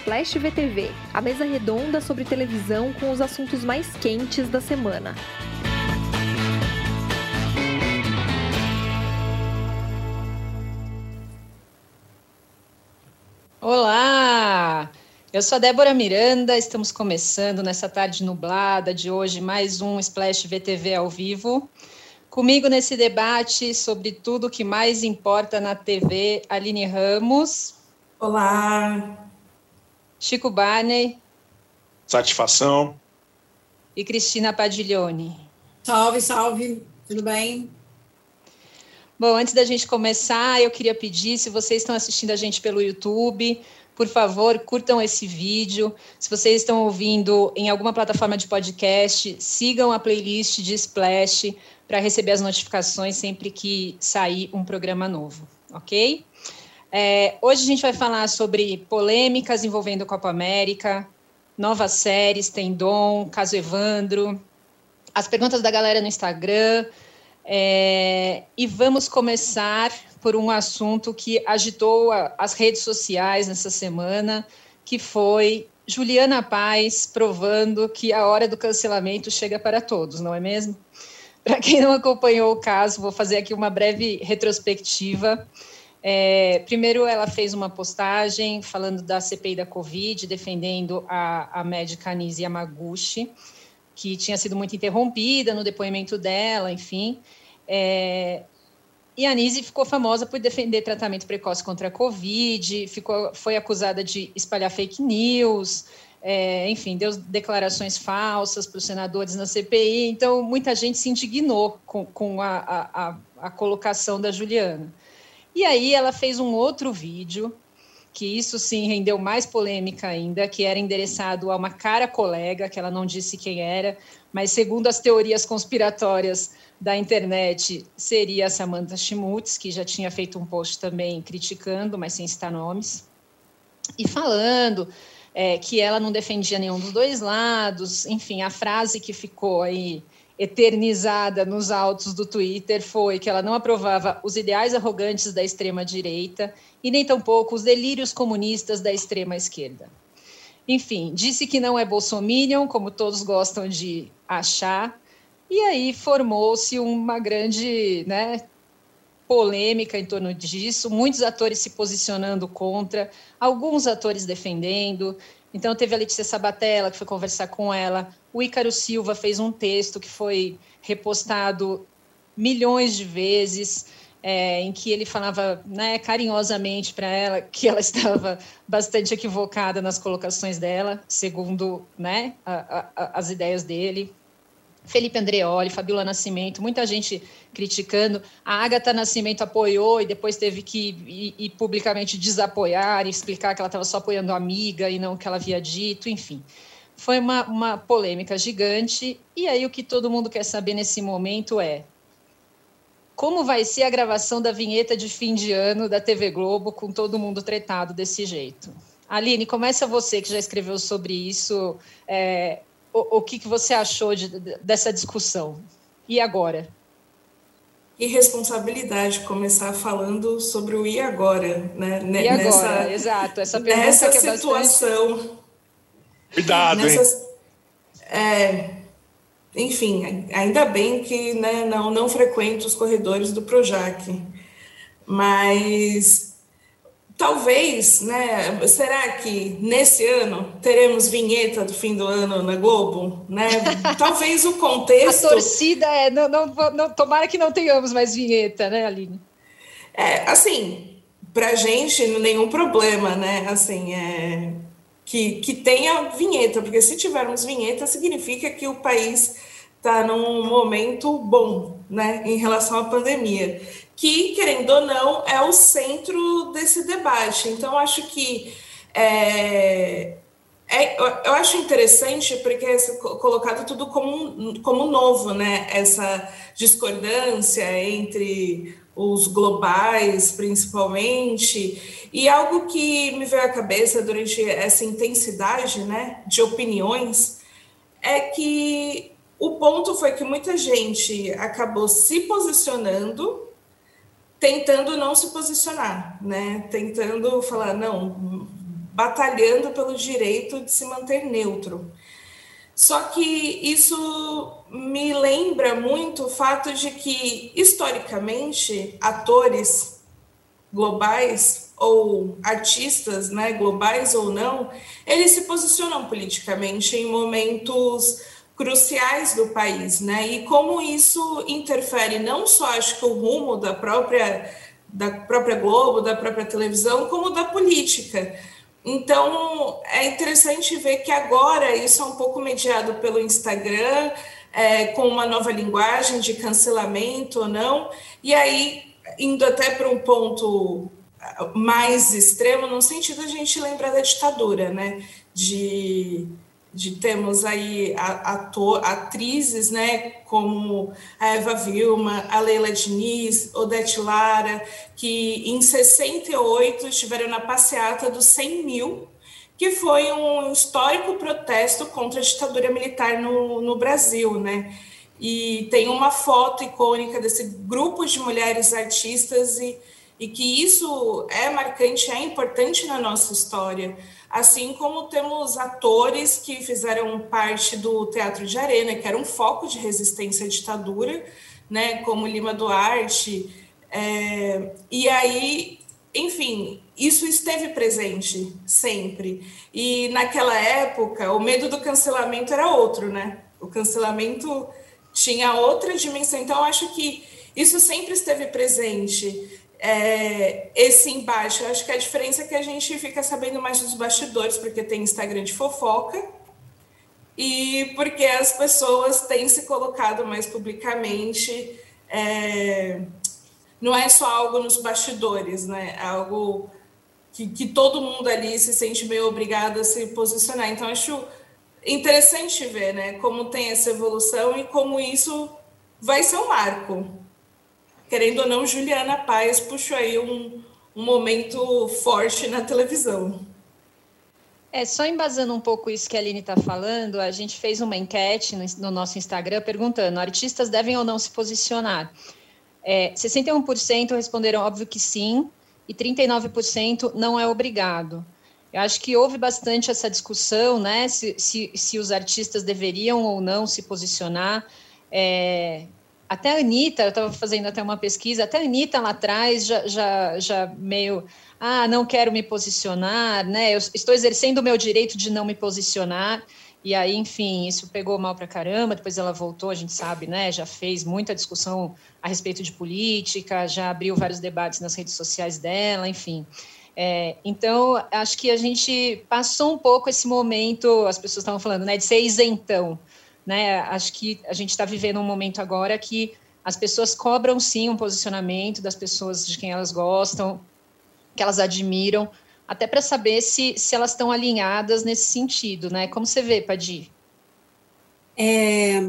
Splash VTV, a mesa redonda sobre televisão com os assuntos mais quentes da semana. Olá! Eu sou a Débora Miranda, estamos começando nessa tarde nublada de hoje mais um Splash VTV ao vivo. Comigo nesse debate sobre tudo o que mais importa na TV, Aline Ramos. Olá. Chico Barney. Satisfação. E Cristina Padiglione. Salve, salve. Tudo bem? Bom, antes da gente começar, eu queria pedir, se vocês estão assistindo a gente pelo YouTube, por favor, curtam esse vídeo. Se vocês estão ouvindo em alguma plataforma de podcast, sigam a playlist de Splash para receber as notificações sempre que sair um programa novo, ok? É, hoje a gente vai falar sobre polêmicas envolvendo Copa América, novas séries, tem Dom, Caso Evandro, as perguntas da galera no Instagram. É, e vamos começar por um assunto que agitou a, as redes sociais nessa semana, que foi Juliana Paz provando que a hora do cancelamento chega para todos, não é mesmo? Para quem não acompanhou o caso, vou fazer aqui uma breve retrospectiva. É, primeiro, ela fez uma postagem falando da CPI da Covid, defendendo a, a médica Anise Yamaguchi, que tinha sido muito interrompida no depoimento dela, enfim. É, e a Anise ficou famosa por defender tratamento precoce contra a Covid, ficou, foi acusada de espalhar fake news, é, enfim, deu declarações falsas para os senadores na CPI, então muita gente se indignou com, com a, a, a, colocação da Juliana. E aí ela fez um outro vídeo, que isso sim rendeu mais polêmica ainda, que era endereçado a uma cara colega, que ela não disse quem era, mas segundo as teorias conspiratórias da internet, seria a Samantha Schmutz, que já tinha feito um post também criticando, mas sem citar nomes, e falando é, que ela não defendia nenhum dos dois lados. Enfim, a frase que ficou aí eternizada nos autos do Twitter foi que ela não aprovava os ideais arrogantes da extrema direita e nem tampouco os delírios comunistas da extrema esquerda. Enfim, disse que não é bolsominion, como todos gostam de achar, e aí formou-se uma grande né, polêmica em torno disso, muitos atores se posicionando contra, alguns atores defendendo. Então, teve a Letícia Sabatella, que foi conversar com ela, o Ícaro Silva fez um texto que foi repostado milhões de vezes, é, em que ele falava né, carinhosamente para ela que ela estava bastante equivocada nas colocações dela, segundo né, a, a, as ideias dele. Felipe Andreoli, Fabiola Nascimento, muita gente criticando. A Agatha Nascimento apoiou e depois teve que ir, publicamente desapoiar e explicar que ela estava só apoiando a amiga e não o que ela havia dito, enfim. Foi uma, uma polêmica gigante. E aí o que todo mundo quer saber nesse momento é como vai ser a gravação da vinheta de fim de ano da TV Globo com todo mundo tretado desse jeito? Aline, começa você que já escreveu sobre isso. É, o, o que, que você achou de, dessa discussão? E agora? irresponsabilidade começar falando sobre o e agora, né? E agora, nessa, exato. Essa pergunta nessa que é situação. Bastante... Cuidado, nessas, hein? É, enfim, ainda bem que né, não, não frequento os corredores do Projac, mas Talvez, né? Será que nesse ano teremos vinheta do fim do ano na Globo, né? Talvez o contexto. A torcida é não, não, não tomara que não tenhamos mais vinheta, né, Aline? É, assim, para gente nenhum problema, né? Assim, é que, que tenha vinheta, porque se tivermos vinheta significa que o país está num momento bom, né, em relação à pandemia que, querendo ou não, é o centro desse debate. Então, acho que é, é, eu acho interessante porque é colocado tudo como, como novo, né? Essa discordância entre os globais, principalmente, e algo que me veio à cabeça durante essa intensidade, né, de opiniões, é que o ponto foi que muita gente acabou se posicionando tentando não se posicionar, né? Tentando falar, não, batalhando pelo direito de se manter neutro. Só que isso me lembra muito o fato de que, historicamente, atores globais ou artistas, né, globais ou não, eles se posicionam politicamente em momentos cruciais do país, né? E como isso interfere não só acho que o rumo da própria da própria Globo, da própria televisão, como da política. Então, é interessante ver que agora isso é um pouco mediado pelo Instagram, é, com uma nova linguagem de cancelamento ou não, e aí, indo até para um ponto mais extremo, no sentido de a gente lembrar da ditadura, né? De de temos aí ator, atrizes, né, como a Eva Vilma, a Leila Diniz, Odete Lara, que em 68 estiveram na passeata dos 100 mil, que foi um histórico protesto contra a ditadura militar no, no Brasil, né, e tem uma foto icônica desse grupo de mulheres artistas e, e que isso é marcante, é importante na nossa história, assim como temos atores que fizeram parte do Teatro de Arena, que era um foco de resistência à ditadura, né, como Lima Duarte. É, e aí, enfim, isso esteve presente sempre. E naquela época, o medo do cancelamento era outro, né? O cancelamento tinha outra dimensão. Então, acho que isso sempre esteve presente é, esse embate. Eu acho que a diferença é que a gente fica sabendo mais dos bastidores, porque tem Instagram de fofoca, e porque as pessoas têm se colocado mais publicamente. É, não é só algo nos bastidores, né? É algo que, que todo mundo ali se sente meio obrigado a se posicionar. Então, acho interessante ver né, como tem essa evolução e como isso vai ser um marco querendo ou não, Juliana Paes puxou aí um, um momento forte na televisão. É, só embasando um pouco isso que a Aline está falando, a gente fez uma enquete no, no, nosso Instagram perguntando: artistas devem ou não se posicionar? É, 61% responderam óbvio que sim, e 39% não é obrigado. Eu acho que houve bastante essa discussão, né? Se, se, se os artistas deveriam ou não se posicionar. É, até a Anitta, eu estava fazendo até uma pesquisa, até a Anitta lá atrás já, já, já meio, ah, não quero me posicionar, né? Eu estou exercendo o meu direito de não me posicionar. E aí, enfim, isso pegou mal para caramba. Depois ela voltou, a gente sabe, né? Já fez muita discussão a respeito de política, já abriu vários debates nas redes sociais dela, enfim. É, então, acho que a gente passou um pouco esse momento, as pessoas estavam falando, né, de ser isentão. Né? Acho que a gente está vivendo um momento agora que as pessoas cobram sim um posicionamento das pessoas de quem elas gostam, que elas admiram, até para saber se, se elas estão alinhadas nesse sentido, né? Como você vê, Padi? É,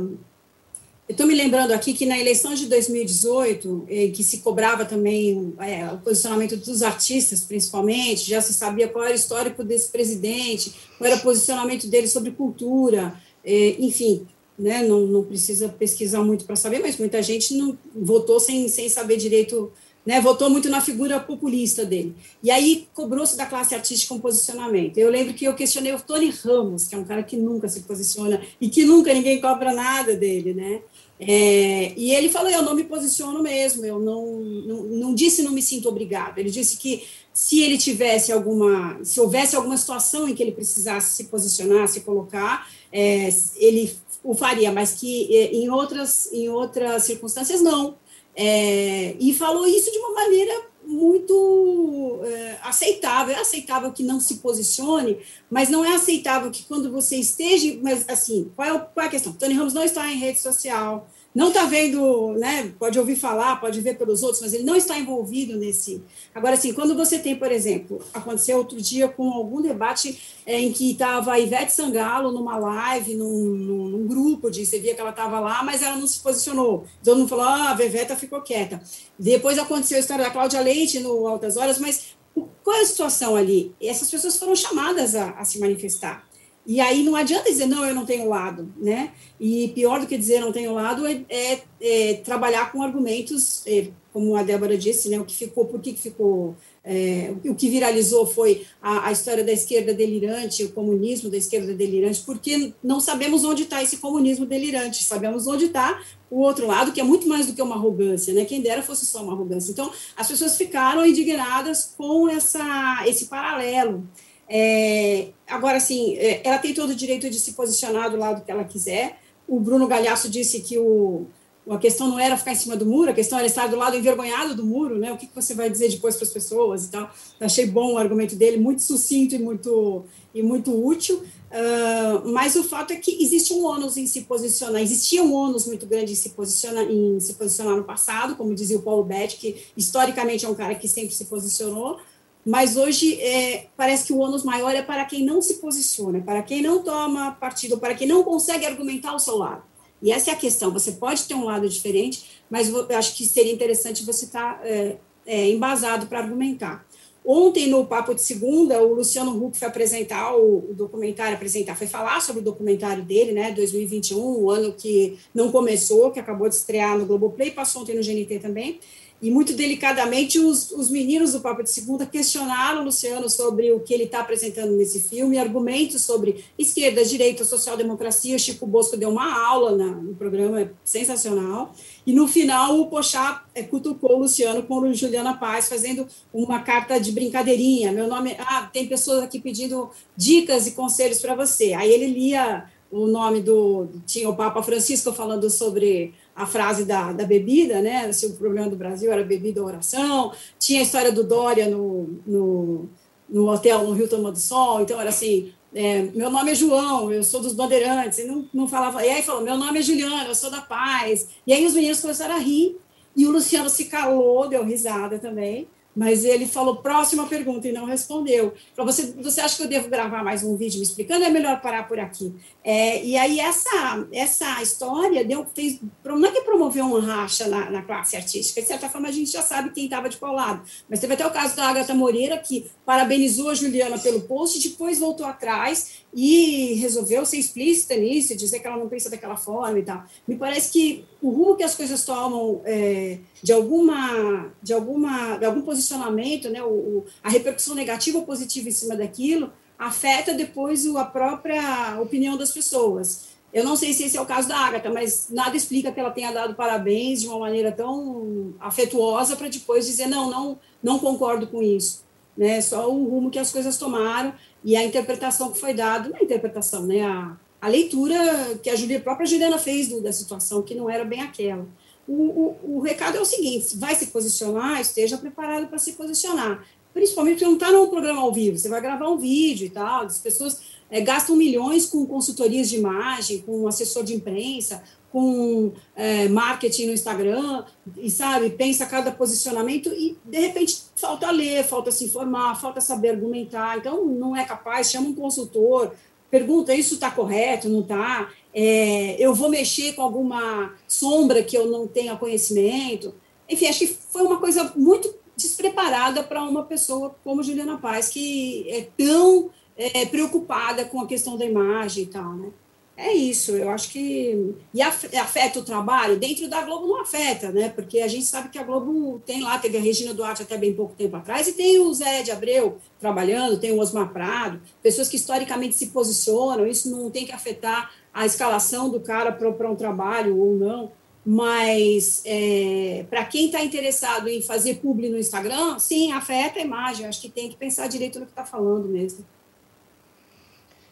eu estou me lembrando aqui que na eleição de 2018, eh, que se cobrava também é, o posicionamento dos artistas, principalmente, já se sabia qual era o histórico desse presidente, qual era o posicionamento dele sobre cultura, enfim, né, não, não precisa pesquisar muito para saber, mas muita gente não votou sem, sem saber direito, né, votou muito na figura populista dele. E aí cobrou-se da classe artística um posicionamento. Eu lembro que eu questionei o Tony Ramos, que é um cara que nunca se posiciona e que nunca ninguém cobra nada dele, né? É, e ele falou: Eu não me posiciono mesmo, eu não, não, não disse não me sinto obrigado. Ele disse que se ele tivesse alguma, se houvesse alguma situação em que ele precisasse se posicionar, se colocar, é, ele o faria, mas que é, em outras, em outras circunstâncias não. É, e falou isso de uma maneira muito é, aceitável. É aceitável que não se posicione, mas não é aceitável que quando você esteja. Mas, assim, qual é, qual é a questão? Tony Ramos não está em rede social, não está vendo, né? Pode ouvir falar, pode ver pelos outros, mas ele não está envolvido nesse. Agora, assim, quando você tem, por exemplo, aconteceu outro dia com algum debate é, em que estava a Ivete Sangalo numa live, num, num, num, grupo de. Você via que ela estava lá, mas ela não se posicionou. Todo mundo falou, ah, a Veveta ficou quieta. Depois aconteceu a história da Cláudia Leite no Altas Horas, mas qual é a situação ali? Essas pessoas foram chamadas a, a se manifestar. E aí não adianta dizer, não, eu não tenho lado, né? E pior do que dizer não tenho lado é, é, é trabalhar com argumentos, é, como a Débora disse, né? O que ficou, por que ficou é, o que viralizou foi a, a, história da esquerda delirante, o comunismo da esquerda delirante, porque não sabemos onde está esse comunismo delirante, sabemos onde está o outro lado, que é muito mais do que uma arrogância, né? Quem dera fosse só uma arrogância. Então, as pessoas ficaram indignadas com essa, esse paralelo. É, agora, assim, é, ela tem todo o direito de se posicionar do lado que ela quiser. O Bruno Galhaço disse que o, a questão não era ficar em cima do muro, a questão era estar do lado envergonhado do muro, né? O que, você vai dizer depois para as pessoas e tal. Achei bom o argumento dele, muito sucinto e muito, e muito útil. Uh, mas o fato é que existe um ônus em se posicionar, existia um ônus muito grande em se posicionar, em se posicionar no passado, como dizia o Paulo Betti, que historicamente é um cara que sempre se posicionou, mas hoje é, parece que o ônus maior é para quem não se posiciona, para quem não toma partido, para quem não consegue argumentar o seu lado. E essa é a questão. Você pode ter um lado diferente, mas eu acho que seria interessante você estar tá, é, é, embasado para argumentar. Ontem, no Papo de Segunda, o Luciano Huck foi apresentar o, o, documentário, apresentar, foi falar sobre o documentário dele, né, 2021, o ano que não começou, que acabou de estrear no Globoplay, passou ontem no GNT também. E muito delicadamente, os, os meninos do Papo de Segunda questionaram o Luciano sobre o que ele está apresentando nesse filme, argumentos sobre esquerda, direita, social-democracia. Chico Bosco deu uma aula na, no programa, é sensacional. E no final, o Pochá é, cutucou o Luciano com o Juliana Paz, fazendo uma carta de brincadeirinha. Meu nome. Ah, tem pessoas aqui pedindo dicas e conselhos para você. Aí ele lia o nome do. Tinha o Papa Francisco falando sobre a frase da, da bebida, né? Se o problema do Brasil era bebida ou oração. Tinha a história do Dória no, no, no hotel no Rio Tomando Sol. Então, era assim: é, meu nome é João, eu sou dos Bandeirantes. E não, não falava. E aí falou: meu nome é Juliana, eu sou da Paz. E aí os meninos começaram a rir. E o Luciano se calou, deu risada também mas ele falou próxima pergunta e não respondeu. Você, você acha que eu devo gravar mais um vídeo me explicando? É melhor parar por aqui. É, e aí essa essa história deu fez não é que promoveu um racha na, na classe artística. De certa forma a gente já sabe quem estava de qual lado. Mas teve até o caso da Agatha Moreira que parabenizou a Juliana pelo post, depois voltou atrás e resolveu ser explícita nisso, dizer que ela não pensa daquela forma e tal. Me parece que o rumo que as coisas tomam é, de alguma de alguma de algum posicionamento, né, o, a repercussão negativa ou positiva em cima daquilo afeta depois a própria opinião das pessoas. Eu não sei se esse é o caso da Agatha, mas nada explica que ela tenha dado parabéns de uma maneira tão afetuosa para depois dizer não, não, não concordo com isso, né? Só o rumo que as coisas tomaram e a interpretação que foi dada, não é a interpretação, né? A, a leitura que a, Julia, a própria Juliana fez do, da situação, que não era bem aquela. O, o, o recado é o seguinte: vai se posicionar, esteja preparado para se posicionar. Principalmente porque não está no programa ao vivo, você vai gravar um vídeo e tal, as pessoas é, gastam milhões com consultorias de imagem, com assessor de imprensa, com é, marketing no Instagram, e sabe, pensa cada posicionamento e de repente falta ler, falta se informar, falta saber argumentar, então não é capaz, chama um consultor, pergunta isso está correto, não está, é, eu vou mexer com alguma sombra que eu não tenha conhecimento, enfim, acho que foi uma coisa muito despreparada para uma pessoa como Juliana Paz, que é tão é, preocupada com a questão da imagem e tal, né? É isso, eu acho que. E afeta o trabalho? Dentro da Globo não afeta, né? Porque a gente sabe que a Globo tem lá, teve a Regina Duarte até bem pouco tempo atrás, e tem o Zé de Abreu trabalhando, tem o Osmar Prado, pessoas que historicamente se posicionam, isso não tem que afetar a escalação do cara para um trabalho ou não. Mas é, para quem está interessado em fazer publi no Instagram, sim, afeta a imagem. Acho que tem que pensar direito no que está falando mesmo.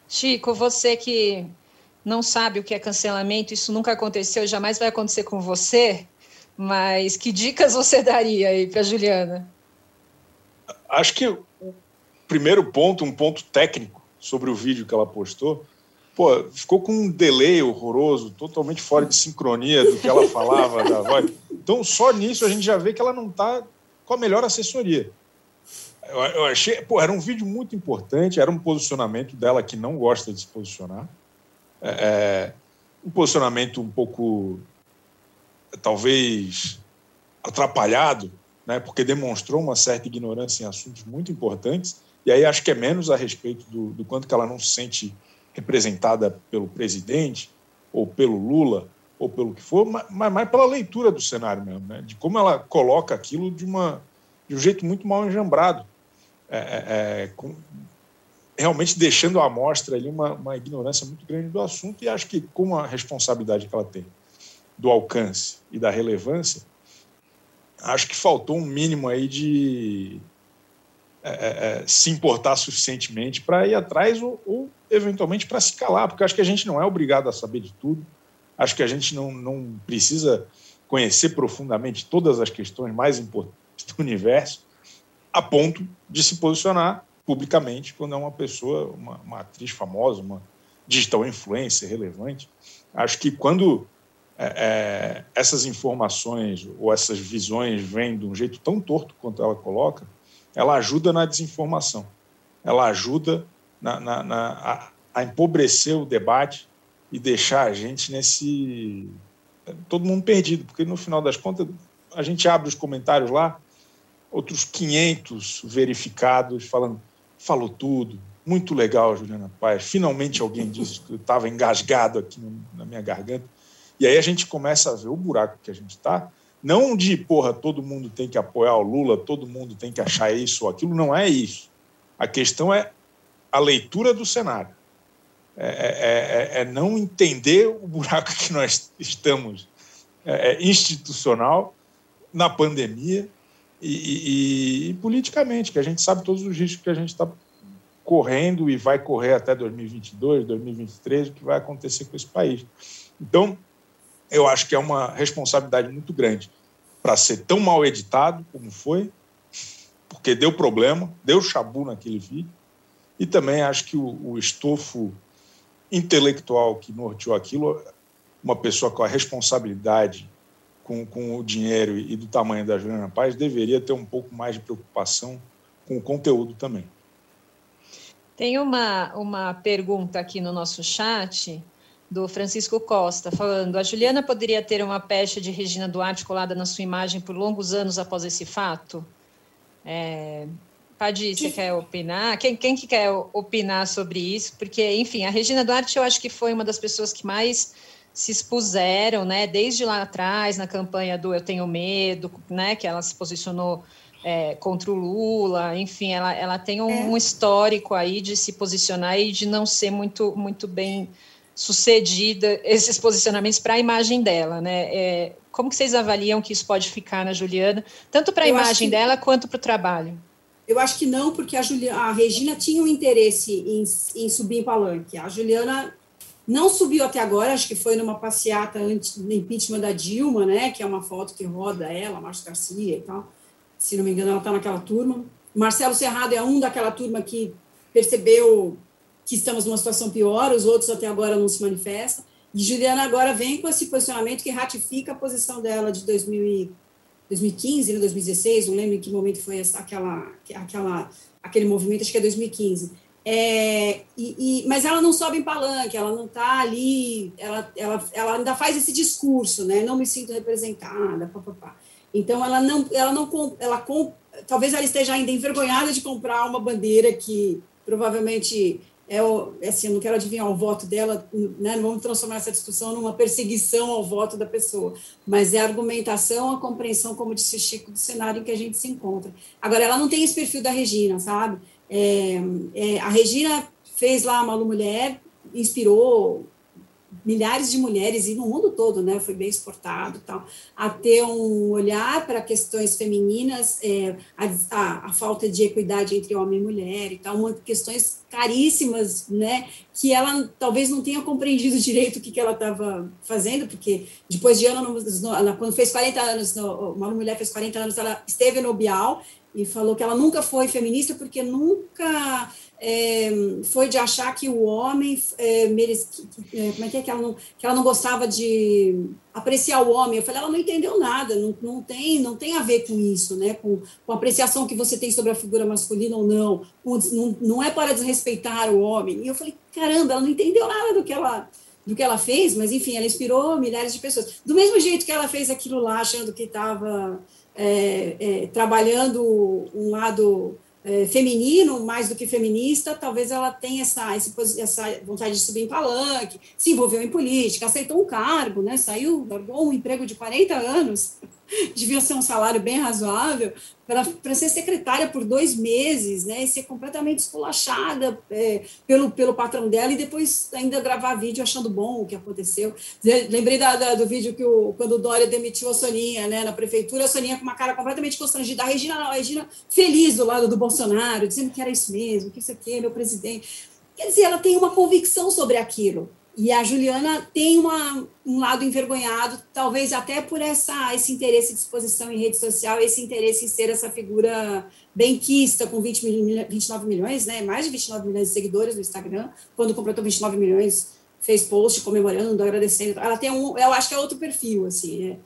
Chico, você que não sabe o que é cancelamento, isso nunca aconteceu, jamais vai acontecer com você, mas que dicas você daria aí para Juliana? Acho que o primeiro ponto, um ponto técnico sobre o vídeo que ela postou, pô, ficou com um delay horroroso, totalmente fora de sincronia do que ela falava da voz. Então, só nisso a gente já vê que ela não está com a melhor assessoria. Eu, eu achei, pô, era um vídeo muito importante, era um posicionamento dela que não gosta de se posicionar. É, é, um posicionamento um pouco, talvez, atrapalhado, né, porque demonstrou uma certa ignorância em assuntos muito importantes, e aí acho que é menos a respeito do, do quanto que ela não se sente representada pelo presidente, ou pelo Lula, ou pelo que for, mas mais pela leitura do cenário mesmo, né, de como ela coloca aquilo de uma, de um jeito muito mal enjambrado, é, é, é, com, realmente deixando à mostra ali uma, uma ignorância muito grande do assunto, e acho que com a responsabilidade que ela tem do alcance e da relevância, acho que faltou um mínimo aí de é, é, é se importar suficientemente para ir atrás ou, ou eventualmente para se calar, porque acho que a gente não é obrigado a saber de tudo, acho que a gente não, não precisa conhecer profundamente todas as questões mais importantes do universo, a ponto de se posicionar publicamente quando é uma pessoa, uma, uma atriz famosa, uma digital influencer relevante. Acho que quando é, é, essas informações ou essas visões vêm de um jeito tão torto quanto ela coloca, ela ajuda na desinformação, ela ajuda na, na, na, a, a empobrecer o debate e deixar a gente nesse. todo mundo perdido, porque no final das contas a gente abre os comentários lá, outros 500 verificados falando, falou tudo, muito legal, Juliana Paz. Finalmente alguém disse que eu estava engasgado aqui na minha garganta. E aí a gente começa a ver o buraco que a gente está. Não de, porra, todo mundo tem que apoiar o Lula, todo mundo tem que achar isso ou aquilo. Não é isso. A questão é a leitura do cenário. É, é, é, é não entender o buraco que nós estamos é, é institucional na pandemia e, e, e, politicamente, que a gente sabe todos os riscos que a gente está correndo e vai correr até 2022, 2023, o que vai acontecer com esse país. Então, eu acho que é uma responsabilidade muito grande para ser tão mal editado como foi, porque deu problema, deu chabu naquele vídeo, e também acho que o, o estofo intelectual que norteou aquilo, uma pessoa com a responsabilidade com, com o dinheiro e do tamanho da Juliana Paz deveria ter um pouco mais de preocupação com o conteúdo também. Tem uma, uma pergunta aqui no nosso chat do Francisco Costa, falando: a Juliana poderia ter uma pecha de Regina Duarte colada na sua imagem por longos anos após esse fato? É, Padi, você quer opinar? Quem, quem que quer opinar sobre isso? Porque, enfim, a Regina Duarte eu acho que foi uma das pessoas que mais se expuseram, né, desde lá atrás, na campanha do Eu Tenho Medo, né, que ela se posicionou é, contra o Lula, enfim, ela, ela tem um, é. um, histórico aí de se posicionar e de não ser muito, muito bem sucedida esses posicionamentos para a imagem dela, né? É, como que vocês avaliam que isso pode ficar na Juliana, tanto para a imagem que, dela quanto para o trabalho? Eu acho que não, porque a, Juliana, a Regina tinha um interesse em, em subir em palanque. A Juliana não subiu até agora, acho que foi numa passeata antes do impeachment da Dilma, né? Que é uma foto que roda ela, Márcio Garcia e tal. Se não me engano, ela está naquela turma. Marcelo Serrado é um daquela turma que percebeu que estamos numa situação pior, os outros até agora não se manifestam. E Juliana agora vem com esse posicionamento que ratifica a posição dela de 2000 2015, né, 2016, não lembro em que momento foi essa, aquela, aquela, aquele movimento, acho que é 2015 é, e, e, mas ela não sobe em palanque, ela não está ali, ela, ela, ela ainda faz esse discurso, né? Não me sinto representada, papapá. Então ela não, ela não, ela talvez ela esteja ainda envergonhada de comprar uma bandeira que provavelmente é, o, é assim, eu não quero adivinhar o voto dela, né? Não vamos transformar essa discussão numa perseguição ao voto da pessoa, mas é a argumentação, a compreensão, como disse o Chico, do cenário em que a gente se encontra. Agora ela não tem esse perfil da Regina, sabe? É, é, a Regina fez lá Malu Mulher, inspirou milhares de mulheres e no mundo todo, né, foi bem exportado, tal, a ter um olhar para questões femininas, é, a, a, a, falta de equidade entre homem e mulher e tal, uma, questões caríssimas, né, que ela talvez não tenha compreendido direito o que, que ela estava fazendo, porque depois de anos, quando fez 40 anos, uma mulher fez 40 anos, ela esteve no Bial e falou que ela nunca foi feminista porque nunca é, foi de achar que o homem é, merece, é, como é que é que ela não que ela não gostava de apreciar o homem? Eu falei ela não entendeu nada não, não tem não tem a ver com isso né? Com, com a apreciação que você tem sobre a figura masculina ou não, com, não não é para desrespeitar o homem. E eu falei caramba ela não entendeu nada do que ela do que ela fez mas enfim ela inspirou milhares de pessoas. Do mesmo jeito que ela fez aquilo lá achando que estava é, é, trabalhando um lado é, feminino mais do que feminista, talvez ela tenha essa, essa vontade de subir em palanque, se envolveu em política, aceitou um cargo, né, saiu, largou um emprego de 40 anos devia ser um salário bem razoável, para ser secretária por dois meses, né, e ser completamente esculachada é, pelo, pelo patrão dela, e depois ainda gravar vídeo achando bom o que aconteceu. Lembrei da, da, do vídeo que o, quando o Dória demitiu a Soninha né, na prefeitura, a Soninha com uma cara completamente constrangida, a Regina não, a Regina feliz do lado do Bolsonaro, dizendo que era isso mesmo, que isso aqui é meu presidente. Quer dizer, ela tem uma convicção sobre aquilo. E a Juliana tem uma, um lado envergonhado, talvez até por essa, esse interesse de exposição em rede social, esse interesse em ser essa figura benquista, com 20 mil, 29 milhões, né, mais de 29 milhões de seguidores no Instagram, quando completou 29 milhões, fez post comemorando, agradecendo. Ela tem um, eu acho que é outro perfil, assim, né?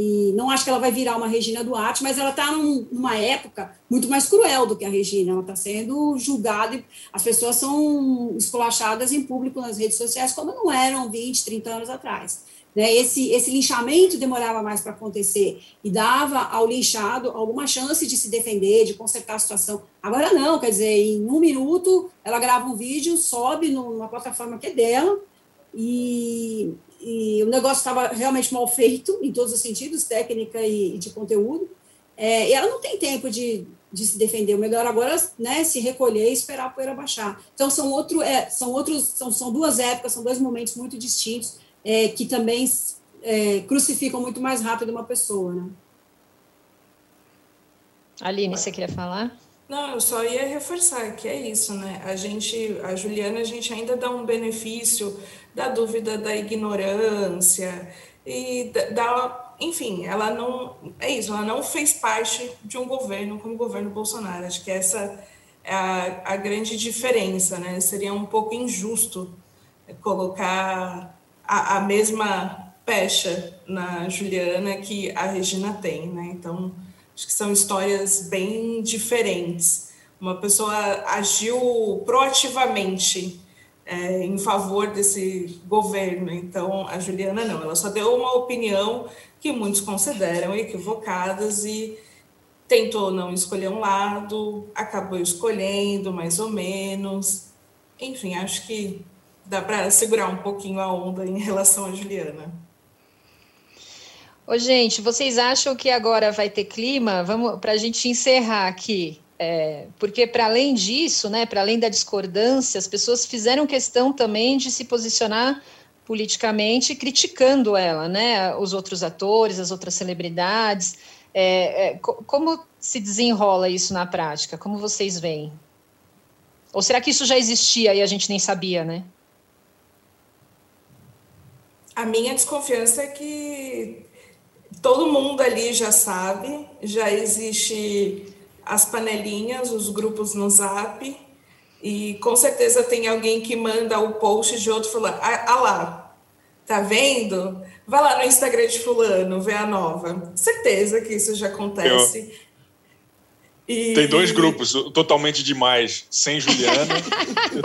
E não acho que ela vai virar uma Regina Duarte, mas ela está num, numa época muito mais cruel do que a Regina. Ela está sendo julgada, e as pessoas são esculachadas em público nas redes sociais, como não eram 20, 30 anos atrás. Né? Esse, esse linchamento demorava mais para acontecer e dava ao linchado alguma chance de se defender, de consertar a situação. Agora não, quer dizer, em um minuto ela grava um vídeo, sobe numa plataforma que é dela e e o negócio estava realmente mal feito, em todos os sentidos, técnica e, e de conteúdo, é, e ela não tem tempo de, de se defender. O melhor agora né, se recolher e esperar a poeira baixar. Então, são, outro, é, são, outros, são, são duas épocas, são dois momentos muito distintos, é, que também é, crucificam muito mais rápido uma pessoa. Né? Aline, você queria falar? Não, eu só ia reforçar que é isso, né? A gente, a Juliana, a gente ainda dá um benefício da dúvida da ignorância e da, da, enfim, ela não é isso, ela não fez parte de um governo como o governo Bolsonaro. Acho que essa é a, a grande diferença, né? Seria um pouco injusto colocar a, a mesma pecha na Juliana que a Regina tem, né? Então, acho que são histórias bem diferentes. Uma pessoa agiu proativamente é, em favor desse governo. Então, a Juliana não, ela só deu uma opinião que muitos consideram equivocadas e tentou não escolher um lado, acabou escolhendo mais ou menos. Enfim, acho que dá para segurar um pouquinho a onda em relação a Juliana. Ô, gente, vocês acham que agora vai ter clima? Vamos para a gente encerrar aqui. É, porque, para além disso, né, para além da discordância, as pessoas fizeram questão também de se posicionar politicamente criticando ela, né, os outros atores, as outras celebridades. É, é, como se desenrola isso na prática? Como vocês veem? Ou será que isso já existia e a gente nem sabia, né? A minha desconfiança é que todo mundo ali já sabe, já existe as panelinhas, os grupos no Zap, e com certeza tem alguém que manda o post de outro fulano. Ah, ah lá, tá vendo? Vai lá no Instagram de fulano, vê a nova. Certeza que isso já acontece. E... Tem dois grupos, totalmente demais sem Juliana,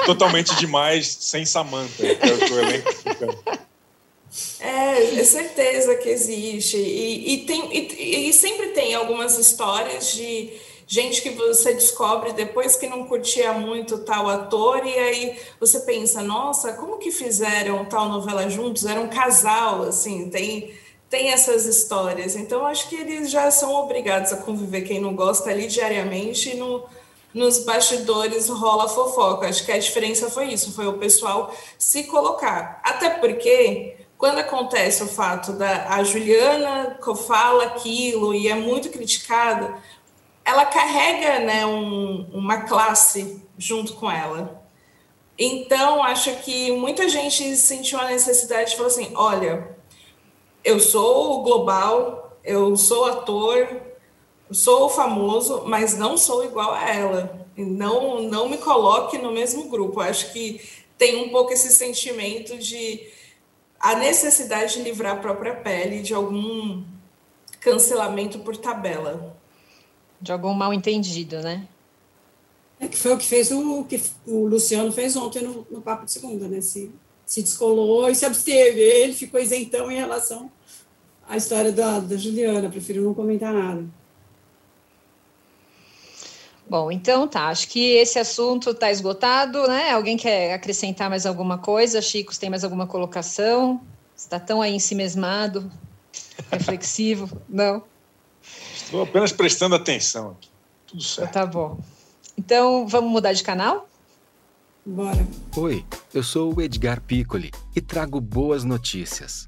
totalmente demais sem Samantha, que é o que o elenco fica. É, é certeza que existe. E, e tem, e, e sempre tem algumas histórias de gente que você descobre depois que não curtia muito tal ator, e aí você pensa, nossa, como que fizeram tal novela juntos? Era um casal, assim, tem, tem essas histórias. Então, acho que eles já são obrigados a conviver, quem não gosta ali diariamente, no, nos bastidores rola fofoca. Acho que a diferença foi isso, foi o pessoal se colocar. Até porque quando acontece o fato da a Juliana fala aquilo e é muito criticada, ela carrega né, um, uma classe junto com ela. Então, acho que muita gente sentiu a necessidade de falar assim: olha, eu sou global, eu sou ator, sou famoso, mas não sou igual a ela. Não, não me coloque no mesmo grupo. Acho que tem um pouco esse sentimento de a necessidade de livrar a própria pele de algum cancelamento por tabela de algum mal entendido, né? É que foi o que fez o que o Luciano fez ontem no, no Papo de Segunda, né? Se, se descolou e se absteve. Ele ficou isentão em relação à história da, da Juliana, prefiro não comentar nada. Bom, então tá, acho que esse assunto está esgotado, né? Alguém quer acrescentar mais alguma coisa? Chicos, tem mais alguma colocação? Está tão aí em si mesmado, reflexivo? Não? Estou apenas prestando atenção aqui. Tudo certo. Tá bom. Então, vamos mudar de canal? Bora. Oi, eu sou o Edgar Piccoli e trago boas notícias.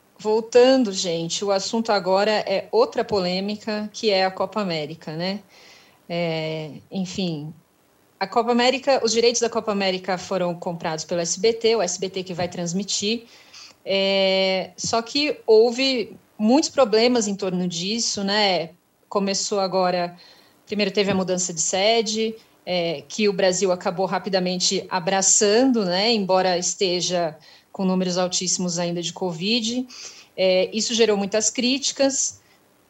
voltando, gente, o assunto agora é outra polêmica, que é a Copa América, né? É, enfim, a Copa América, os direitos da Copa América foram comprados pelo SBT, o SBT que vai transmitir. É, só que houve muitos problemas em torno disso, né? Começou agora, primeiro teve a mudança de sede, é, que o Brasil acabou rapidamente abraçando, né? Embora esteja com números altíssimos ainda de Covid. É, isso gerou muitas críticas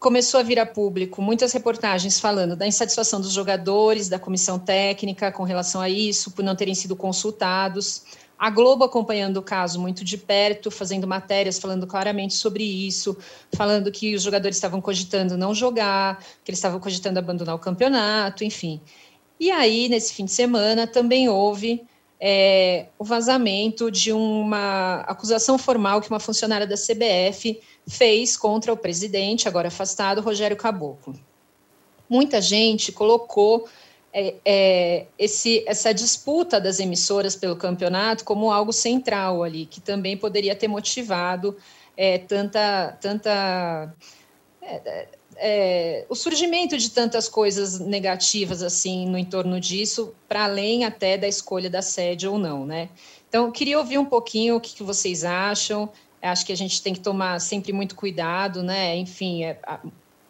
começou a vir a público muitas reportagens falando da insatisfação dos jogadores, da comissão técnica com relação a isso, por não terem sido consultados. A Globo acompanhando o caso muito de perto, fazendo matérias falando claramente sobre isso, falando que os jogadores estavam cogitando não jogar, que eles estavam cogitando abandonar o campeonato, enfim. E aí, nesse fim de semana, também houve é, o vazamento de uma acusação formal que uma funcionária da CBF fez contra o presidente, agora afastado, Rogério Caboclo. Muita gente colocou é, é, esse, essa disputa das emissoras pelo campeonato como algo central ali, que também poderia ter motivado é, tanta, tanta é, o surgimento de tantas coisas negativas assim no entorno disso, para além até da escolha da sede ou não, né? Então, queria ouvir um pouquinho o que, que vocês acham. Acho que a gente tem que tomar sempre muito cuidado, né? Enfim, é,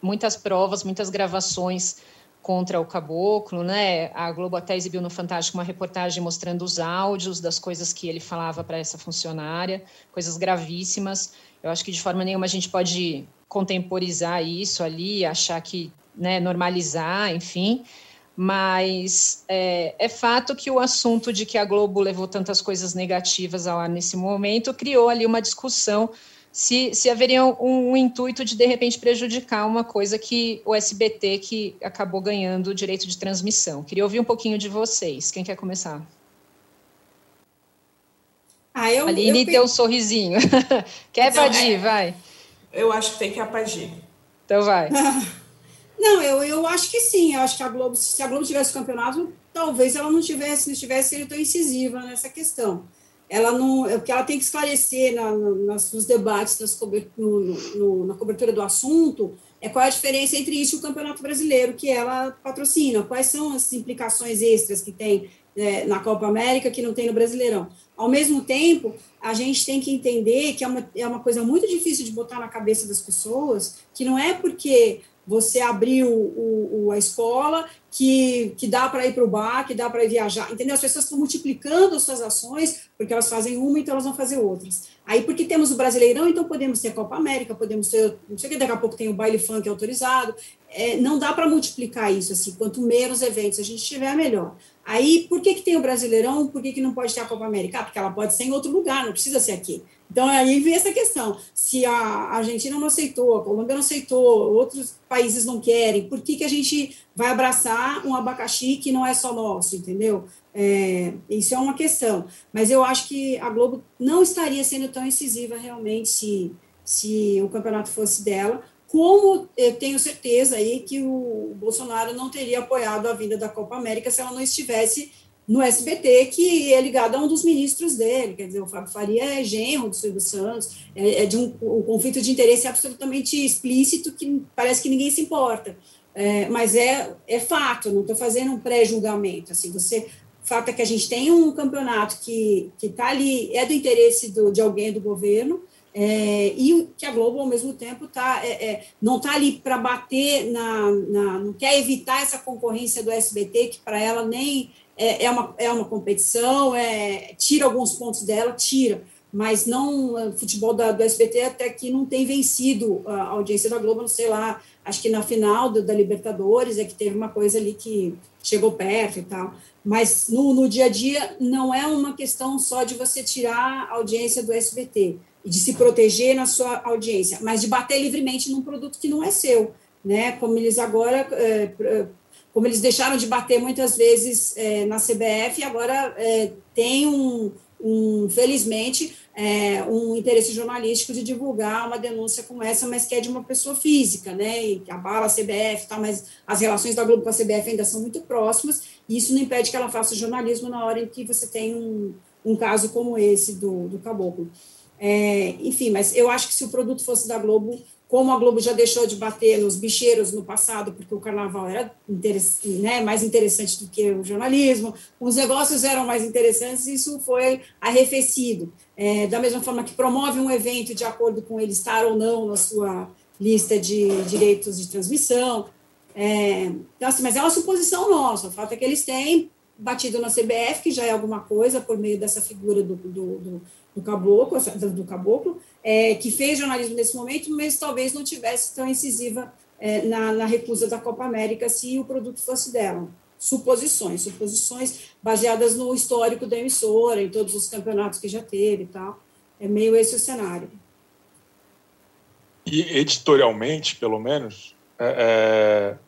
muitas provas, muitas gravações contra o caboclo, né? A Globo até exibiu no Fantástico uma reportagem mostrando os áudios das coisas que ele falava para essa funcionária, coisas gravíssimas. Eu acho que de forma nenhuma a gente pode contemporizar isso ali, achar que, né, normalizar, enfim mas é, é, fato que o assunto de que a Globo levou tantas coisas negativas ao ar nesse momento criou ali uma discussão se, se haveria um, um, intuito de, de repente, prejudicar uma coisa que o SBT que acabou ganhando o direito de transmissão. Queria ouvir um pouquinho de vocês. Quem quer começar? Ah, eu, Aline eu... deu um sorrisinho. quer, então, Padir? É... Vai. Eu acho que tem que apagir. Então vai. Não, eu, eu acho que sim. Eu acho que a Globo, se a Globo tivesse o campeonato, talvez ela não tivesse, não tivesse sido tão incisiva nessa questão. Ela não, é o que ela tem que esclarecer na, nas, nos debates, nas no, no, na cobertura do assunto, é qual é a diferença entre isso e o Campeonato Brasileiro que ela patrocina, quais são as implicações extras que tem é, na Copa América que não tem no Brasileirão. Ao mesmo tempo, a gente tem que entender que é uma, é uma coisa muito difícil de botar na cabeça das pessoas, que não é porque você abriu o, o, a escola, que, que dá para ir para o bar, que dá para viajar, entendeu? As pessoas estão multiplicando as suas ações, porque elas fazem uma, então elas vão fazer outras. Aí, porque temos o Brasileirão, então podemos ter a Copa América, podemos ter, não sei o que, daqui a pouco tem o baile funk autorizado, é, não dá para multiplicar isso, assim, quanto menos eventos a gente tiver, melhor. Aí, por que, que tem o Brasileirão, por que, que não pode ter a Copa América? Ah, porque ela pode ser em outro lugar, não precisa ser aqui. Então, aí vem essa questão. Se a Argentina não aceitou, a Colômbia não aceitou, outros países não querem, por que, que a gente vai abraçar um abacaxi que não é só nosso, entendeu? É, isso é uma questão. Mas eu acho que a Globo não estaria sendo tão incisiva realmente se, se o campeonato fosse dela, como eu tenho certeza aí que o Bolsonaro não teria apoiado a vinda da Copa América se ela não estivesse no SBT, que é ligado a um dos ministros dele, quer dizer, o Fábio Faria é genro do Silvio Santos, é, é de um, um, conflito de interesse absolutamente explícito que parece que ninguém se importa. É, mas é, é fato, não estou fazendo um pré-julgamento. Assim, você, fato é que a gente tem um campeonato que está ali, é do interesse do, de alguém do governo, é, e que a Globo, ao mesmo tempo, tá, é, é, não está ali para bater, na, na, não quer evitar essa concorrência do SBT, que para ela nem é, é, uma, é uma competição, é, tira alguns pontos dela, tira, mas não o futebol da, do SBT até aqui não tem vencido a audiência da Globo, não sei lá, acho que na final do, da Libertadores é que teve uma coisa ali que chegou perto e tal, mas no, no dia a dia não é uma questão só de você tirar a audiência do SBT e de se proteger na sua audiência, mas de bater livremente num produto que não é seu, né? Como eles agora, é, como eles deixaram de bater muitas vezes é, na CBF, agora é, tem um, um felizmente, é, um interesse jornalístico de divulgar uma denúncia como essa, mas que é de uma pessoa física, né, e que abala a CBF, tá, mas as relações da Globo com a CBF ainda são muito próximas, e isso não impede que ela faça jornalismo na hora em que você tem um, um caso como esse do, do Caboclo. É, enfim, mas eu acho que se o produto fosse da Globo, como a Globo já deixou de bater nos bicheiros no passado, porque o carnaval era né, mais interessante do que o jornalismo, os negócios eram mais interessantes, isso foi arrefecido. É, da mesma forma que promove um evento de acordo com ele estar ou não na sua lista de direitos de transmissão. É, então, assim, mas é uma suposição nossa, o fato é que eles têm batido na CBF, que já é alguma coisa, por meio dessa figura do, do, do, do caboclo, do caboclo é, que fez jornalismo nesse momento, mas talvez não tivesse tão incisiva é, na, na recusa da Copa América se o produto fosse dela. Suposições, suposições baseadas no histórico da emissora, em todos os campeonatos que já teve e tal. É meio esse o cenário. E editorialmente, pelo menos, é, é,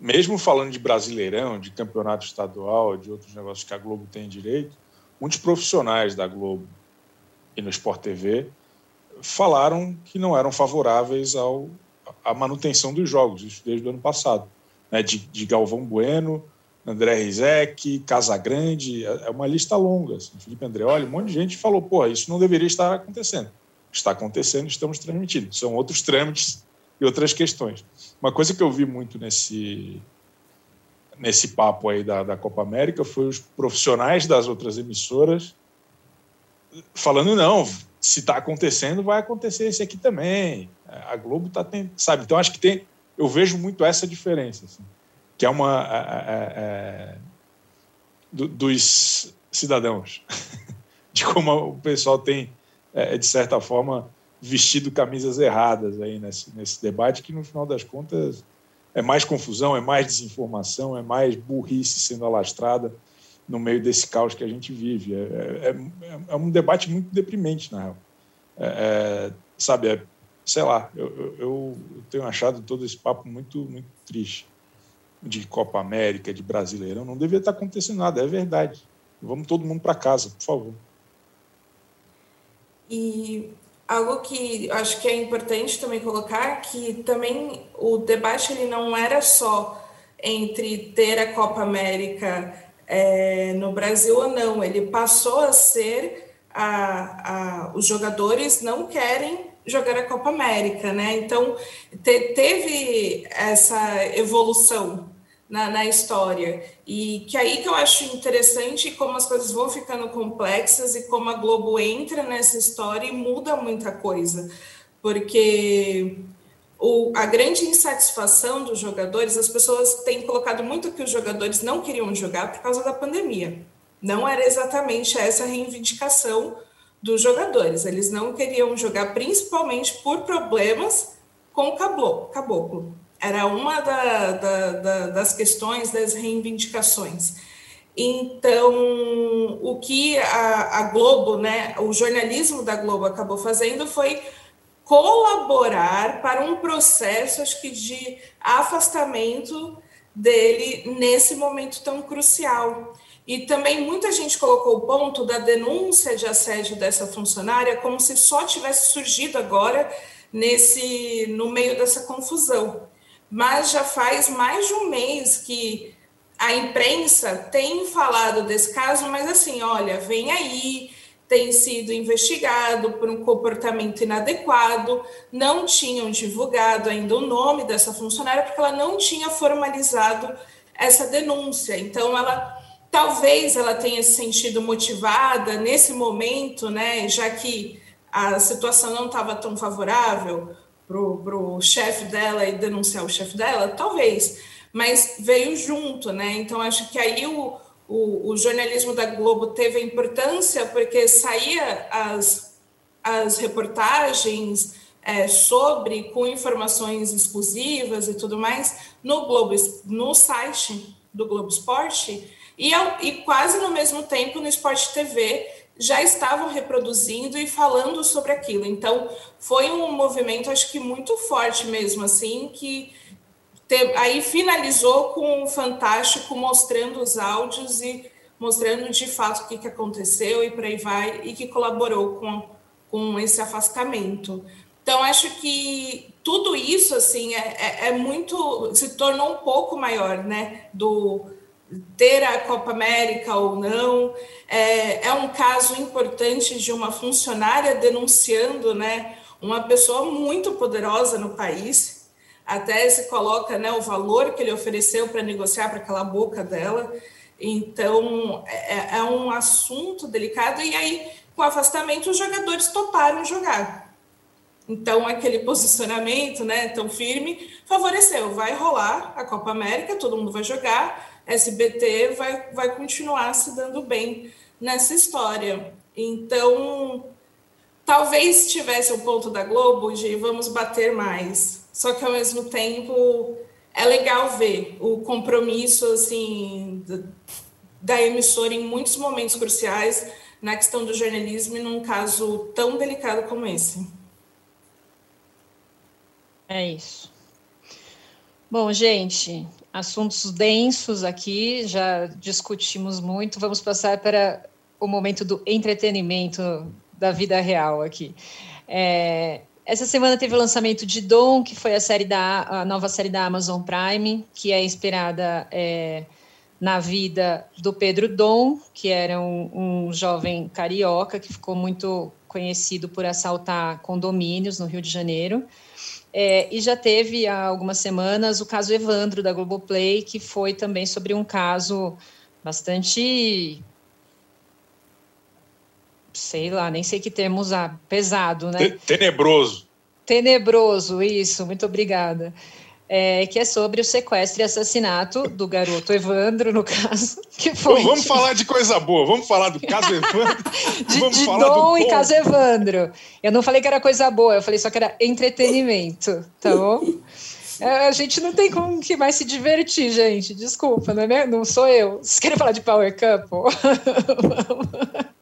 mesmo falando de Brasileirão, de campeonato estadual, de outros negócios que a Globo tem direito, muitos profissionais da Globo e no Sport TV falaram que não eram favoráveis ao, à manutenção dos jogos, isso desde o ano passado. Né, de, de Galvão Bueno, André Rizek, Casagrande, é, é uma lista longa. Assim, Felipe Andreoli, um monte de gente falou: pô, isso não deveria estar acontecendo. Está acontecendo, estamos transmitindo. São outros trâmites e outras questões. Uma coisa que eu vi muito nesse, nesse papo aí da, da Copa América foi os profissionais das outras emissoras falando: não, se está acontecendo, vai acontecer esse aqui também. A Globo está tendo, sabe? Então acho que tem, eu vejo muito essa diferença, assim, que é uma é, é, é do, dos cidadãos, de como o pessoal tem, é, de certa forma, vestido camisas erradas aí nesse, nesse debate, que no final das contas é mais confusão, é mais desinformação, é mais burrice sendo alastrada no meio desse caos que a gente vive. É, é, é, é um debate muito deprimente, na real. É, é sabe, é, sei lá, eu, eu, tenho achado todo esse papo muito, muito triste. De Copa América, de Brasileirão, não devia estar acontecendo nada, é verdade. Vamos todo mundo para casa, por favor. E algo que acho que é importante também colocar que também o debate ele não era só entre ter a Copa América é, no Brasil ou não. Ele passou a ser a, a, os jogadores não querem jogar a Copa América, né? Então te, teve essa evolução na, na, história e que aí que eu acho interessante como as coisas vão ficando complexas e como a Globo entra nessa história e muda muita coisa, porque o, a grande insatisfação dos jogadores, as pessoas têm colocado muito que os jogadores não queriam jogar por causa da pandemia. Não era exatamente essa reivindicação dos jogadores. Eles não queriam jogar principalmente por problemas com o caboclo. Era uma da, da, da, das questões das reivindicações. Então, o que a, a Globo, né, o jornalismo da Globo acabou fazendo foi colaborar para um processo, acho que, de afastamento dele nesse momento tão crucial. E também muita gente colocou o ponto da denúncia de assédio dessa funcionária como se só tivesse surgido agora nesse no meio dessa confusão. Mas já faz mais de um mês que a imprensa tem falado desse caso, mas assim, olha, vem aí, tem sido investigado por um comportamento inadequado, não tinham divulgado ainda o nome dessa funcionária porque ela não tinha formalizado essa denúncia. Então ela talvez ela tenha se sentido motivada nesse momento, né, já que a situação não estava tão favorável para o chefe dela e denunciar o chefe dela, talvez, mas veio junto, né? Então acho que aí o, o, o jornalismo da Globo teve importância porque saía as, as reportagens é, sobre, com informações exclusivas e tudo mais, no Globo, no site do Globo Esporte, e, e quase no mesmo tempo no Esporte TV já estavam reproduzindo e falando sobre aquilo. Então, foi um movimento, acho que muito forte mesmo, assim, que aí finalizou com o Fantástico mostrando os áudios e mostrando de fato o que, aconteceu e por aí vai, e que colaborou com, com esse afastamento. Então, acho que tudo isso, assim, é, é, é muito, se tornou um pouco maior, né, do ter a Copa América ou não. É, é um caso importante de uma funcionária denunciando, né, uma pessoa muito poderosa no país, até se coloca, né, o valor que ele ofereceu para negociar para aquela boca dela. Então, é, é um assunto delicado, e aí, com o afastamento, os jogadores toparam jogar. Então, aquele posicionamento né, tão firme favoreceu. Vai rolar a Copa América, todo mundo vai jogar, SBT vai, vai continuar se dando bem nessa história. Então, talvez tivesse o ponto da Globo de vamos bater mais. Só que, ao mesmo tempo, é legal ver o compromisso assim da emissora em muitos momentos cruciais na questão do jornalismo e num caso tão delicado como esse. É isso. Bom, gente, assuntos densos aqui, já discutimos muito. Vamos passar para o momento do entretenimento da vida real aqui. É, essa semana teve o lançamento de Dom, que foi a série da a nova série da Amazon Prime, que é inspirada é, na vida do Pedro Dom, que era um, um jovem carioca que ficou muito conhecido por assaltar condomínios no Rio de Janeiro. É, e já teve há algumas semanas o caso Evandro da Globoplay, que foi também sobre um caso bastante. Sei lá, nem sei que termo usar, pesado, né? Tenebroso. Tenebroso, isso, muito obrigada é, que é sobre o sequestro e assassinato do garoto Evandro, no caso. Que foi vamos falar de coisa boa, vamos falar do caso Evandro. de, vamos de falar Dom do e caso Evandro. Eu não falei que era coisa boa, eu falei só que era entretenimento, tá bom? É, a gente não tem como que mais se divertir, gente. Desculpa, não, é, não sou eu. Vocês querem falar de Power Couple?